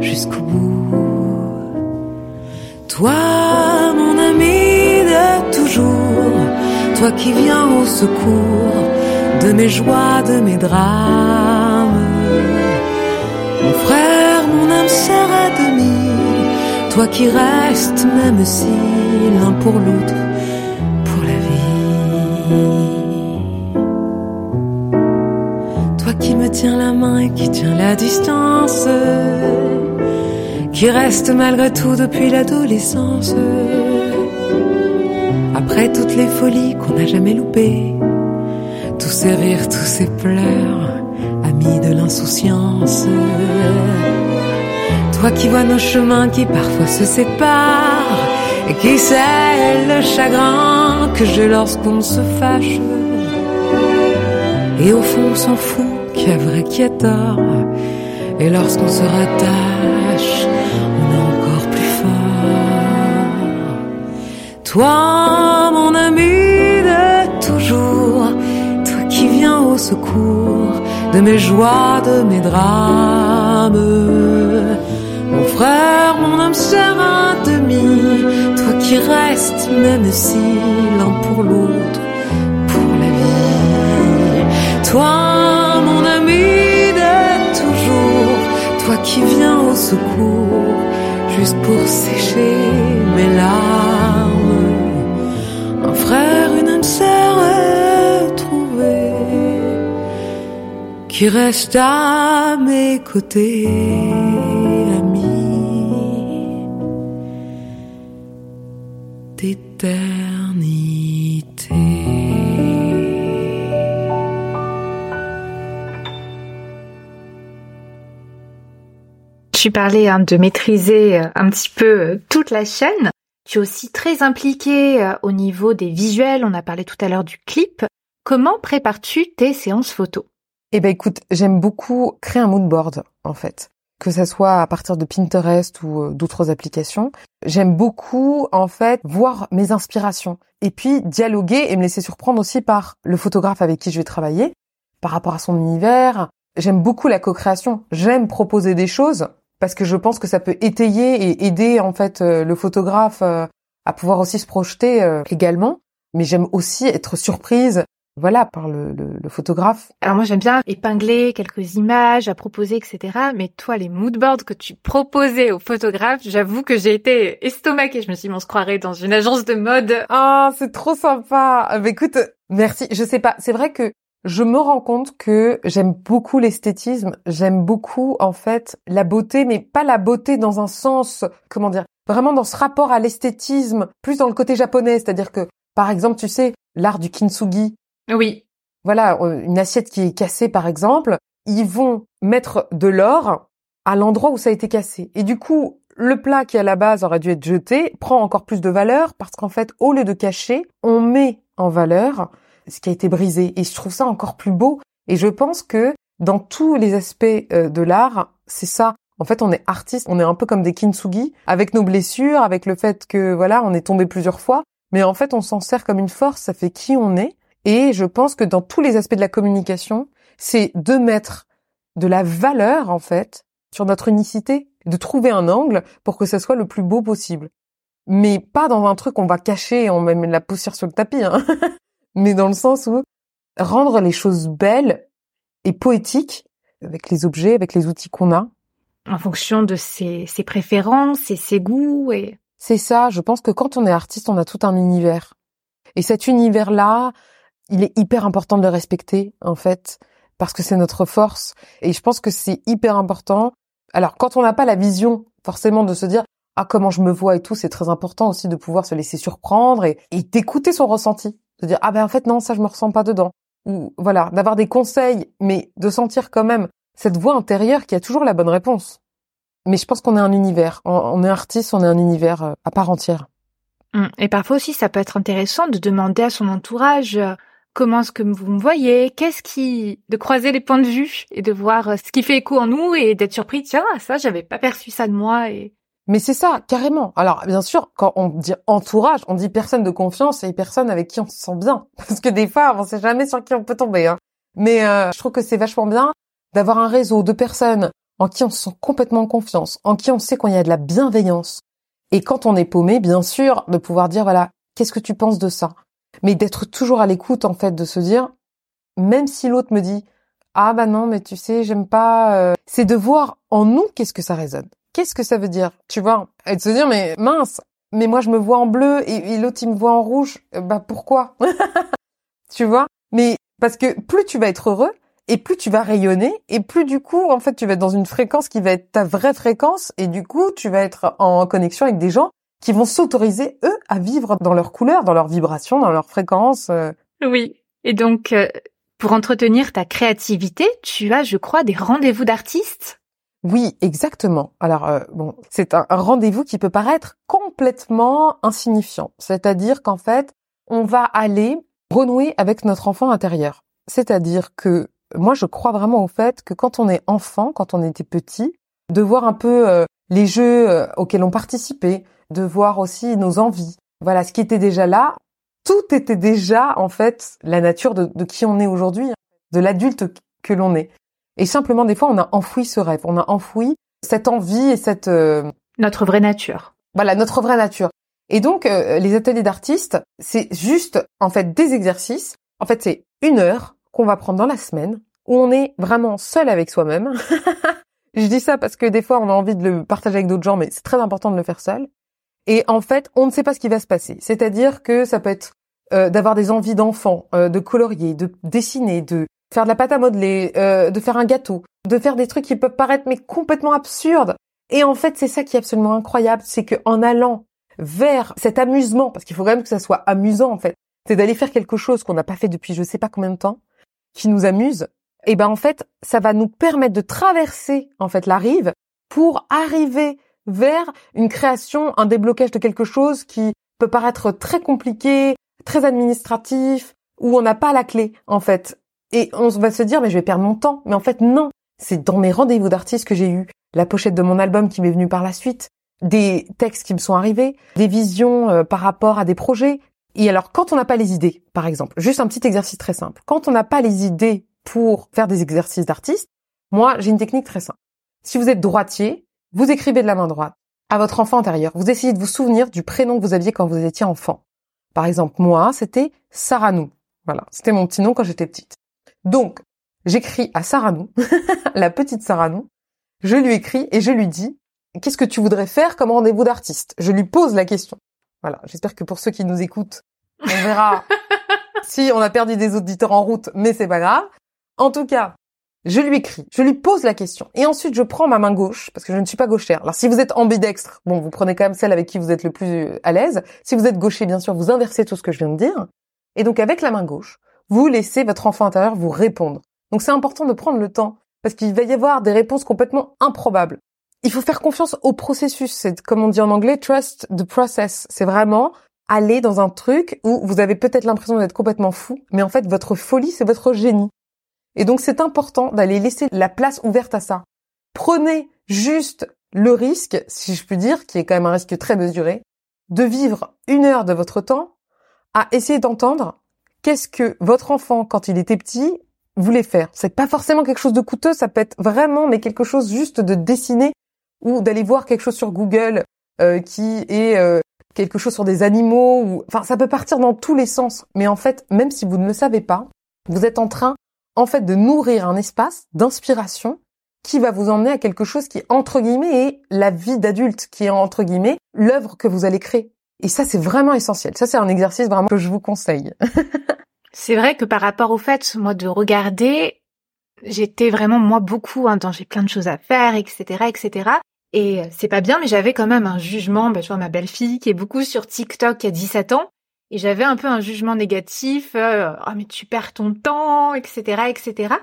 jusqu'au bout. Toi, mon ami de toujours, toi qui viens au secours de mes joies, de mes drames. Mon frère, mon âme sœur à demi, toi qui restes même si l'un pour l'autre, pour la vie. Qui me tient la main et qui tient la distance, qui reste malgré tout depuis l'adolescence. Après toutes les folies qu'on n'a jamais loupées, tous ces rires, tous ces pleurs, amis de l'insouciance. Toi qui vois nos chemins qui parfois se séparent et qui sait le chagrin que j'ai lorsqu'on se fâche. Et au fond, on s'en fout vrai, qui est tort. Et lorsqu'on se rattache, on est encore plus fort. Toi, mon ami de toujours, toi qui viens au secours de mes joies, de mes drames. Mon frère, mon âme sœur un demi, toi qui restes, même si l'un pour l'autre toi mon ami d'être toujours, toi qui viens au secours, juste pour sécher mes larmes. Un frère, une âme sœur trouvée, qui reste à mes côtés, ami. Tu parlais hein, de maîtriser euh, un petit peu euh, toute la chaîne. Tu es aussi très impliqué euh, au niveau des visuels. On a parlé tout à l'heure du clip. Comment prépares-tu tes séances photos Eh ben écoute, j'aime beaucoup créer un mood board en fait, que ça soit à partir de Pinterest ou d'autres applications. J'aime beaucoup en fait voir mes inspirations et puis dialoguer et me laisser surprendre aussi par le photographe avec qui je vais travailler par rapport à son univers. J'aime beaucoup la co-création. J'aime proposer des choses parce que je pense que ça peut étayer et aider en fait euh, le photographe euh, à pouvoir aussi se projeter euh, également. Mais j'aime aussi être surprise, voilà, par le, le- le photographe. Alors moi j'aime bien épingler quelques images à proposer, etc. Mais toi les moodboards que tu proposais aux photographes, j'avoue que j'ai été estomaquée. Je me suis dit on se croirait dans une agence de mode. Ah, c'est trop sympa. Ah, bah, écoute, merci. Je sais pas, c'est vrai que je me rends compte que j'aime beaucoup l'esthétisme, j'aime beaucoup en fait la beauté, mais pas la beauté dans un sens, comment dire, vraiment dans ce rapport à l'esthétisme, plus dans le côté japonais, c'est-à-dire que par exemple, tu sais, l'art du kintsugi, Oui. voilà, euh, une assiette qui est cassée par exemple, ils vont mettre de l'or à l'endroit où ça a été cassé. Et du coup, le plat qui à la base aurait dû être jeté prend encore plus de valeur parce qu'en fait, au lieu de cacher, on met en valeur ce qui a été brisé. Et je trouve ça encore plus beau. Et je pense que dans tous les aspects euh, de l'art, c'est ça. En fait, on est artiste, on est un peu comme des kintsugi, avec nos blessures, avec le fait que voilà, on est tombé plusieurs fois. Mais en fait, on s'en sert comme une force, ça fait qui on est. Et je pense que dans tous les aspects de la communication, c'est de mettre de la valeur, en fait, sur notre unicité, de trouver un angle pour que ça soit le plus beau possible. Mais pas dans un truc qu'on va cacher on met la poussière sur le tapis, hein. mais dans le sens où rendre les choses belles et poétiques avec les objets, avec les outils qu'on a. En fonction de ses, ses préférences et ses goûts et C'est ça, je pense que quand on est artiste, on a tout un univers. Et cet univers-là, il est hyper important de le respecter, en fait, parce que c'est notre force. Et je pense que c'est hyper important. Alors, quand on n'a pas la vision, forcément, de se dire, ah, comment je me vois et tout, c'est très important aussi de pouvoir se laisser surprendre et, et d'écouter son ressenti. De dire, ah ben, en fait, non, ça, je me ressens pas dedans. Ou, voilà, d'avoir des conseils, mais de sentir quand même cette voix intérieure qui a toujours la bonne réponse. Mais je pense qu'on est un univers. On, est artiste, on est un univers euh, à part entière. Hum, Et parfois aussi, ça peut être intéressant de demander à son entourage euh, comment est-ce que vous me voyez, qu'est-ce qui, de croiser les points de vue et de voir euh, ce qui fait écho en nous et d'être surpris, tiens, ça, j'avais pas perçu ça de moi et Mais c'est ça, carrément. Alors, bien sûr, quand on dit entourage, on dit personne de confiance et personne avec qui on se sent bien. Parce que des fois, on sait jamais sur qui on peut tomber. Hein. Mais euh, je trouve que c'est vachement bien d'avoir un réseau de personnes en qui on se sent complètement en confiance, en qui on sait qu'il y a de la bienveillance. Et quand on est paumé, bien sûr, de pouvoir dire, voilà, qu'est-ce que tu penses de ça? Mais d'être toujours à l'écoute, en fait, de se dire, même si l'autre me dit, ah bah non, mais tu sais, j'aime pas... euh, C'est de voir en nous qu'est-ce que ça résonne. Qu'est-ce que ça veut dire? Tu vois Et de se dire, mais mince, mais moi je me vois en bleu et, l'autre il me voit en rouge. Euh, Bah pourquoi? Tu vois? Mais parce que plus tu vas être heureux et plus tu vas rayonner et plus du coup en fait tu vas être dans une fréquence qui va être ta vraie fréquence et du coup tu vas être en connexion avec des gens qui vont s'autoriser eux à vivre dans leur couleur, dans leur vibration, dans leur fréquence. euh. Oui. Et donc, euh, pour entretenir ta créativité, tu as, je crois, des rendez-vous d'artistes? Oui, exactement. Alors euh, bon, c'est un, rendez-vous qui peut paraître complètement insignifiant. C'est-à-dire qu'en fait, on va aller renouer avec notre enfant intérieur. C'est-à-dire que moi, je crois vraiment au fait que quand on est enfant, quand on était petit, de voir un peu euh, les jeux euh, auxquels on participait, de voir aussi nos envies. Voilà, ce qui était déjà là, tout était déjà en fait la nature de, de qui on est aujourd'hui, de l'adulte que l'on est. Et simplement, des fois, on a enfoui ce rêve, on a enfoui cette envie et cette euh, Notre vraie nature. voilà notre vraie nature. Et donc, euh, les ateliers d'artistes, c'est juste en fait des exercices. En fait, c'est une heure qu'on va prendre dans la semaine où on est vraiment seul avec soi-même. Je dis ça parce que des fois, on a envie de le partager avec d'autres gens, mais c'est très important de le faire seul. Et en fait, on ne sait pas ce qui va se passer. C'est-à-dire que ça peut être euh, d'avoir des envies d'enfant, euh, de colorier, de dessiner, de faire de la pâte à modeler, euh, de faire un gâteau, de faire des trucs qui peuvent paraître mais complètement absurdes. Et en fait, c'est ça qui est absolument incroyable, c'est que en allant vers cet amusement, parce qu'il faut quand même que ça soit amusant en fait, c'est d'aller faire quelque chose qu'on n'a pas fait depuis je sais pas combien de temps, qui nous amuse. Et ben en fait, ça va nous permettre de traverser en fait la rive pour arriver vers une création, un déblocage de quelque chose qui peut paraître très compliqué, très administratif, où on n'a pas la clé, en fait. Et on va se dire, mais je vais perdre mon temps. Mais en fait, non. C'est dans mes rendez-vous d'artistes que j'ai eu la pochette de mon album qui m'est venue par la suite, des textes qui me sont arrivés, des visions euh, par rapport à des projets. Et alors, quand on n'a pas les idées, par exemple, juste un petit exercice très simple. Quand on n'a pas les idées pour faire des exercices d'artiste, moi, j'ai une technique très simple. Si vous êtes droitier, vous écrivez de la main droite à votre enfant intérieur. Vous essayez de vous souvenir du prénom que vous aviez quand vous étiez enfant. Par exemple, moi, c'était Saranou. Voilà, c'était mon petit nom quand j'étais petite. Donc, j'écris à Saranou, la petite Saranou, je lui écris et je lui dis qu'est-ce que tu voudrais faire comme rendez-vous d'artiste? Je lui pose la question. Voilà, j'espère que pour ceux qui nous écoutent, on verra si on a perdu des auditeurs en route, mais c'est pas grave. En tout cas, je lui écris, je lui pose la question. Et ensuite, je prends ma main gauche, parce que je ne suis pas gauchère. Alors, si vous êtes ambidextre, bon, vous prenez quand même celle avec qui vous êtes le plus à l'aise. Si vous êtes gaucher, bien sûr, vous inversez tout ce que je viens de dire. Et donc, avec la main gauche, vous laissez votre enfant intérieur vous répondre. Donc, c'est important de prendre le temps, parce qu'il va y avoir des réponses complètement improbables. Il faut faire confiance au processus. C'est, comme on dit en anglais, trust the process. C'est vraiment aller dans un truc où vous avez peut-être l'impression d'être complètement fou, mais en fait, votre folie, c'est votre génie. Et donc c'est important d'aller laisser la place ouverte à ça. Prenez juste le risque, si je puis dire, qui est quand même un risque très mesuré, de vivre une heure de votre temps à essayer d'entendre qu'est-ce que votre enfant, quand il était petit, voulait faire. C'est pas forcément quelque chose de coûteux, ça peut être vraiment, mais quelque chose juste de dessiner ou d'aller voir quelque chose sur Google euh, qui est euh, quelque chose sur des animaux enfin ça peut partir dans tous les sens. Mais en fait, même si vous ne le savez pas, vous êtes en train en fait de nourrir un espace d'inspiration qui va vous emmener à quelque chose qui entre guillemets est la vie d'adulte, qui est entre guillemets l'œuvre que vous allez créer. Et ça c'est vraiment essentiel. Ça c'est un exercice vraiment que je vous conseille. c'est vrai que par rapport au fait moi de regarder, j'étais vraiment moi beaucoup hein, dans j'ai plein de choses à faire, etc., etc. Et c'est pas bien, mais j'avais quand même un jugement. Bah, je vois ma belle-fille qui est beaucoup sur TikTok a 17 ans et j'avais un peu un jugement négatif, euh, oh mais tu perds ton temps, etc., etc.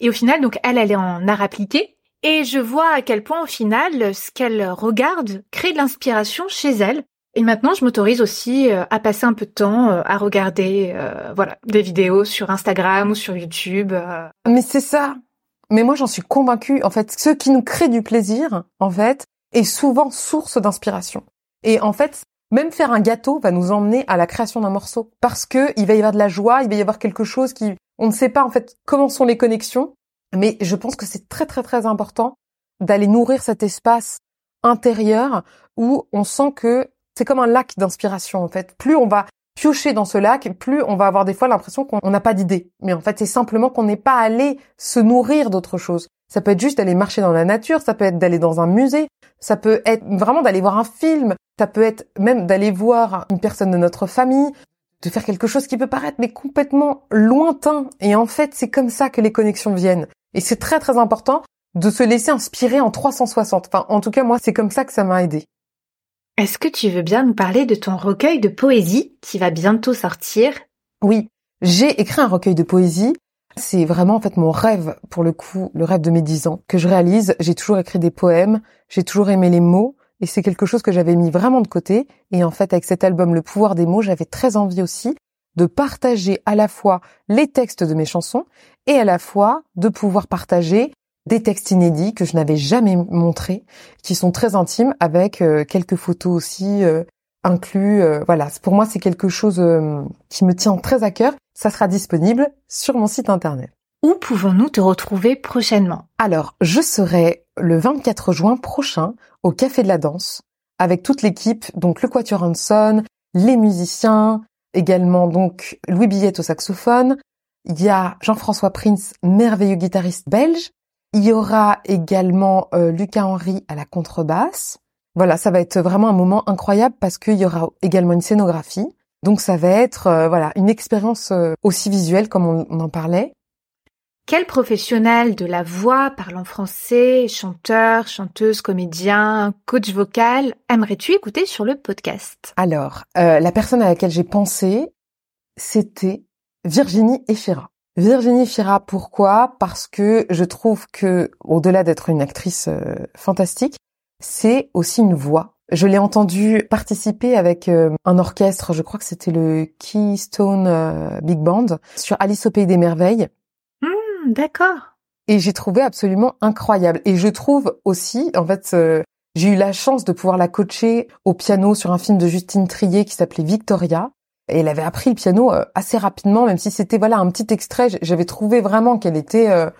Et au final, donc elle, elle est en art appliqué, et je vois à quel point au final, ce qu'elle regarde crée de l'inspiration chez elle. Et maintenant, je m'autorise aussi euh, à passer un peu de temps euh, à regarder, voilà, des vidéos sur Instagram ou sur YouTube. Mais c'est ça. Mais moi, j'en suis convaincue. En fait, ce qui nous crée du plaisir, en fait, est souvent source d'inspiration. Et en fait, même faire un gâteau va nous emmener à la création d'un morceau parce que il va y avoir de la joie, il va y avoir quelque chose qui on ne sait pas en fait comment sont les connexions, mais je pense que c'est très très très important d'aller nourrir cet espace intérieur où on sent que c'est comme un lac d'inspiration en fait. Plus on va piocher dans ce lac, plus on va avoir des fois l'impression qu'on n'a pas d'idée. Mais en fait, c'est simplement qu'on n'est pas allé se nourrir d'autre chose. Ça peut être juste d'aller marcher dans la nature, ça peut être d'aller dans un musée, ça peut être vraiment d'aller voir un film, ça peut être même d'aller voir une personne de notre famille, de faire quelque chose qui peut paraître mais complètement lointain. Et en fait, c'est comme ça que les connexions viennent. Et c'est très très important de se laisser inspirer en 360. Enfin, en tout cas, moi, c'est comme ça que ça m'a aidé. Est-ce que tu veux bien nous parler de ton recueil de poésie qui va bientôt sortir? Oui, j'ai écrit un recueil de poésie c'est vraiment en fait mon rêve, pour le coup, le rêve de mes dix ans, que je réalise. J'ai toujours écrit des poèmes, j'ai toujours aimé les mots, et c'est quelque chose que j'avais mis vraiment de côté. Et en fait, avec cet album Le pouvoir des mots, j'avais très envie aussi de partager à la fois les textes de mes chansons et à la fois de pouvoir partager des textes inédits que je n'avais jamais montrés, qui sont très intimes, avec euh, quelques photos aussi euh, inclus. Euh, voilà, pour moi, c'est quelque chose qui me tient très à cœur ça sera disponible sur mon site internet. Où pouvons-nous te retrouver prochainement? Alors, je serai le 24 juin prochain au Café de la Danse avec toute l'équipe, donc le Quatuor Hanson, les musiciens, également donc Louis Billette au saxophone. Il y a Jean-François Prince, merveilleux guitariste belge. Il y aura également euh, Lucas Henry à la contrebasse. Voilà, ça va être vraiment un moment incroyable parce qu'il y aura également une scénographie. Donc ça va être euh, voilà une expérience euh, aussi visuelle comme on, on en parlait. Quel professionnel de la voix, parlant français, chanteur, chanteuse, comédien, coach vocal, aimerais-tu écouter sur le podcast? Alors, euh, la personne à laquelle j'ai pensé, c'était Virginie Efira. Virginie Efira, pourquoi? Parce que je trouve que, au-delà d'être une actrice euh, fantastique, c'est aussi une voix. Je l'ai entendue participer avec euh, un orchestre, je crois que c'était le Keystone euh, Big Band, sur Alice au Pays des Merveilles. Hmm, D'accord. Et j'ai trouvé absolument incroyable. Et je trouve aussi, en fait, j'ai eu la chance de pouvoir la coacher au piano sur un film de Justine Trier qui s'appelait Victoria. Et elle avait appris le piano euh, assez rapidement, même si c'était voilà un petit extrait. J'avais trouvé vraiment qu'elle était euh,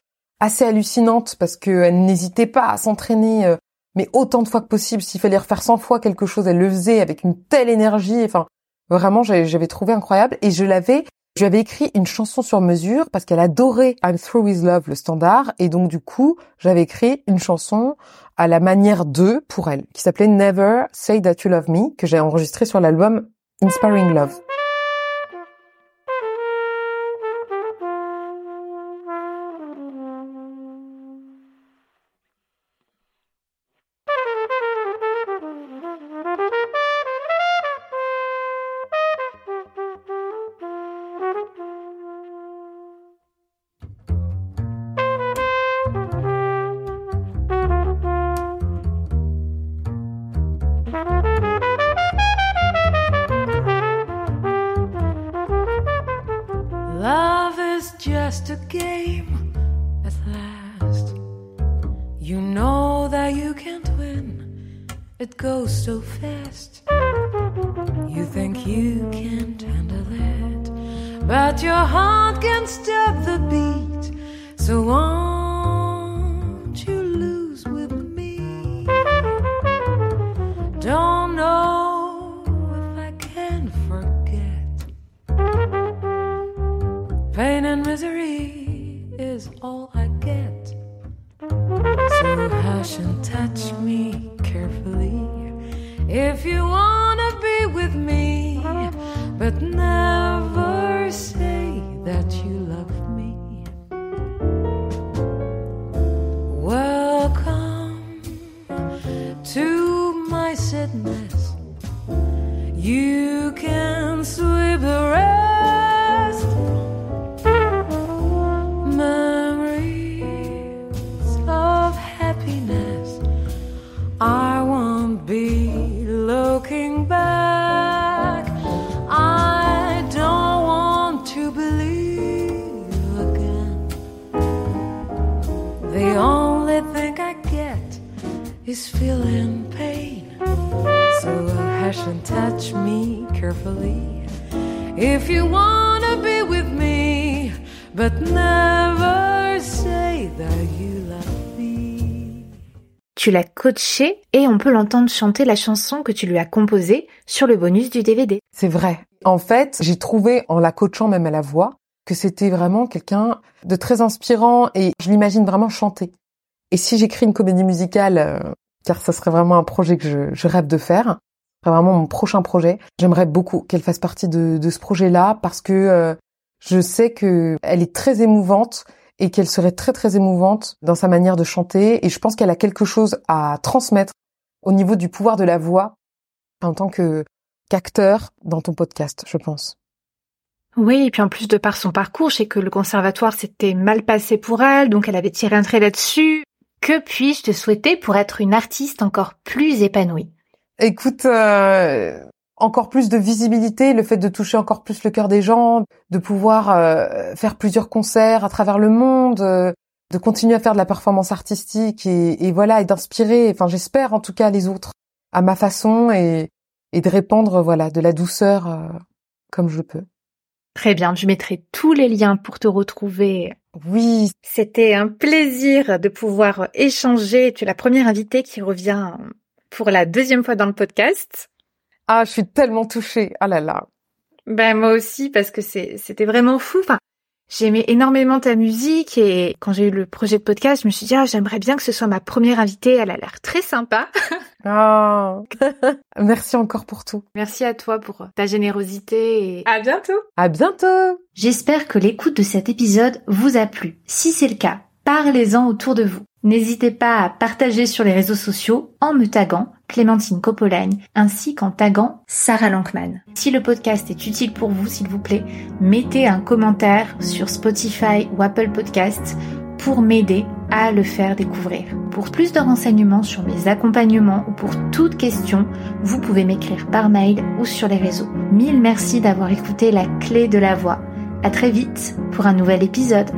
assez hallucinante parce qu'elle n'hésitait pas à s'entraîner, euh, mais autant de fois que possible. S'il fallait refaire 100 fois quelque chose, elle le faisait avec une telle énergie. Enfin, vraiment, j'avais trouvé incroyable. Et je l'avais je lui avais écrit une chanson sur mesure parce qu'elle adorait I'm Through With Love, le standard. Et donc, du coup, j'avais écrit une chanson à la manière de pour elle, qui s'appelait Never Say That You Love Me, que j'ai enregistrée sur l'album Inspiring. Love is all I get. So hush and touch me carefully if you wanna be with me, but never say that you love me. Welcome to my sadness. You is feeling pain. So hush and touch me carefully. If you wanna be with me, but never say that you love me. Tu l'as coaché et on peut l'entendre chanter la chanson que tu lui as composée sur le bonus du DVD. C'est vrai. En fait, j'ai trouvé en la coachant même à la voix que c'était vraiment quelqu'un de très inspirant et je l'imagine vraiment chanter. Et si j'écris une comédie musicale, euh, car ça serait vraiment un projet que je, je rêve de faire, vraiment mon prochain projet, j'aimerais beaucoup qu'elle fasse partie de, de ce projet-là parce que euh, je sais que elle est très émouvante et qu'elle serait très très émouvante dans sa manière de chanter et je pense qu'elle a quelque chose à transmettre au niveau du pouvoir de la voix en tant que qu'acteur dans ton podcast, je pense. Oui, et puis en plus de par son parcours, je sais que le conservatoire s'était mal passé pour elle, donc elle avait tiré un trait là-dessus. Que puis-je te souhaiter pour être une artiste encore plus épanouie? Écoute, euh, encore plus de visibilité, le fait de toucher encore plus le cœur des gens, de pouvoir euh, faire plusieurs concerts à travers le monde, euh, de continuer à faire de la performance artistique et, et voilà, et d'inspirer, enfin j'espère en tout cas les autres à ma façon et, et de répandre voilà de la douceur euh, comme je peux. Très bien, je mettrai tous les liens pour te retrouver. Oui, C'était un plaisir de pouvoir échanger. Tu es la première invitée qui revient pour la deuxième fois dans le podcast. ah je suis tellement touchée, ah là là. Ben moi aussi parce que c'était vraiment fou. Enfin, J'aimais énormément ta musique et quand j'ai eu le projet de podcast, je me suis dit, ah, j'aimerais bien que ce soit ma première invitée. Elle a l'air très sympa. Oh. Merci encore pour tout. Merci à toi pour ta générosité et à bientôt. À bientôt. J'espère que l'écoute de cet épisode vous a plu. Si c'est le cas, parlez-en autour de vous. N'hésitez pas à partager sur les réseaux sociaux en me taguant Clémentine Copolagne ainsi qu'en taguant Sarah Lankman. Si le podcast est utile pour vous, s'il vous plaît, mettez un commentaire sur Spotify ou Apple Podcasts pour m'aider à le faire découvrir. Pour plus de renseignements sur mes accompagnements ou pour toute question, vous pouvez m'écrire par mail ou sur les réseaux. Mille merci d'avoir écouté la clé de la voix. À très vite pour un nouvel épisode.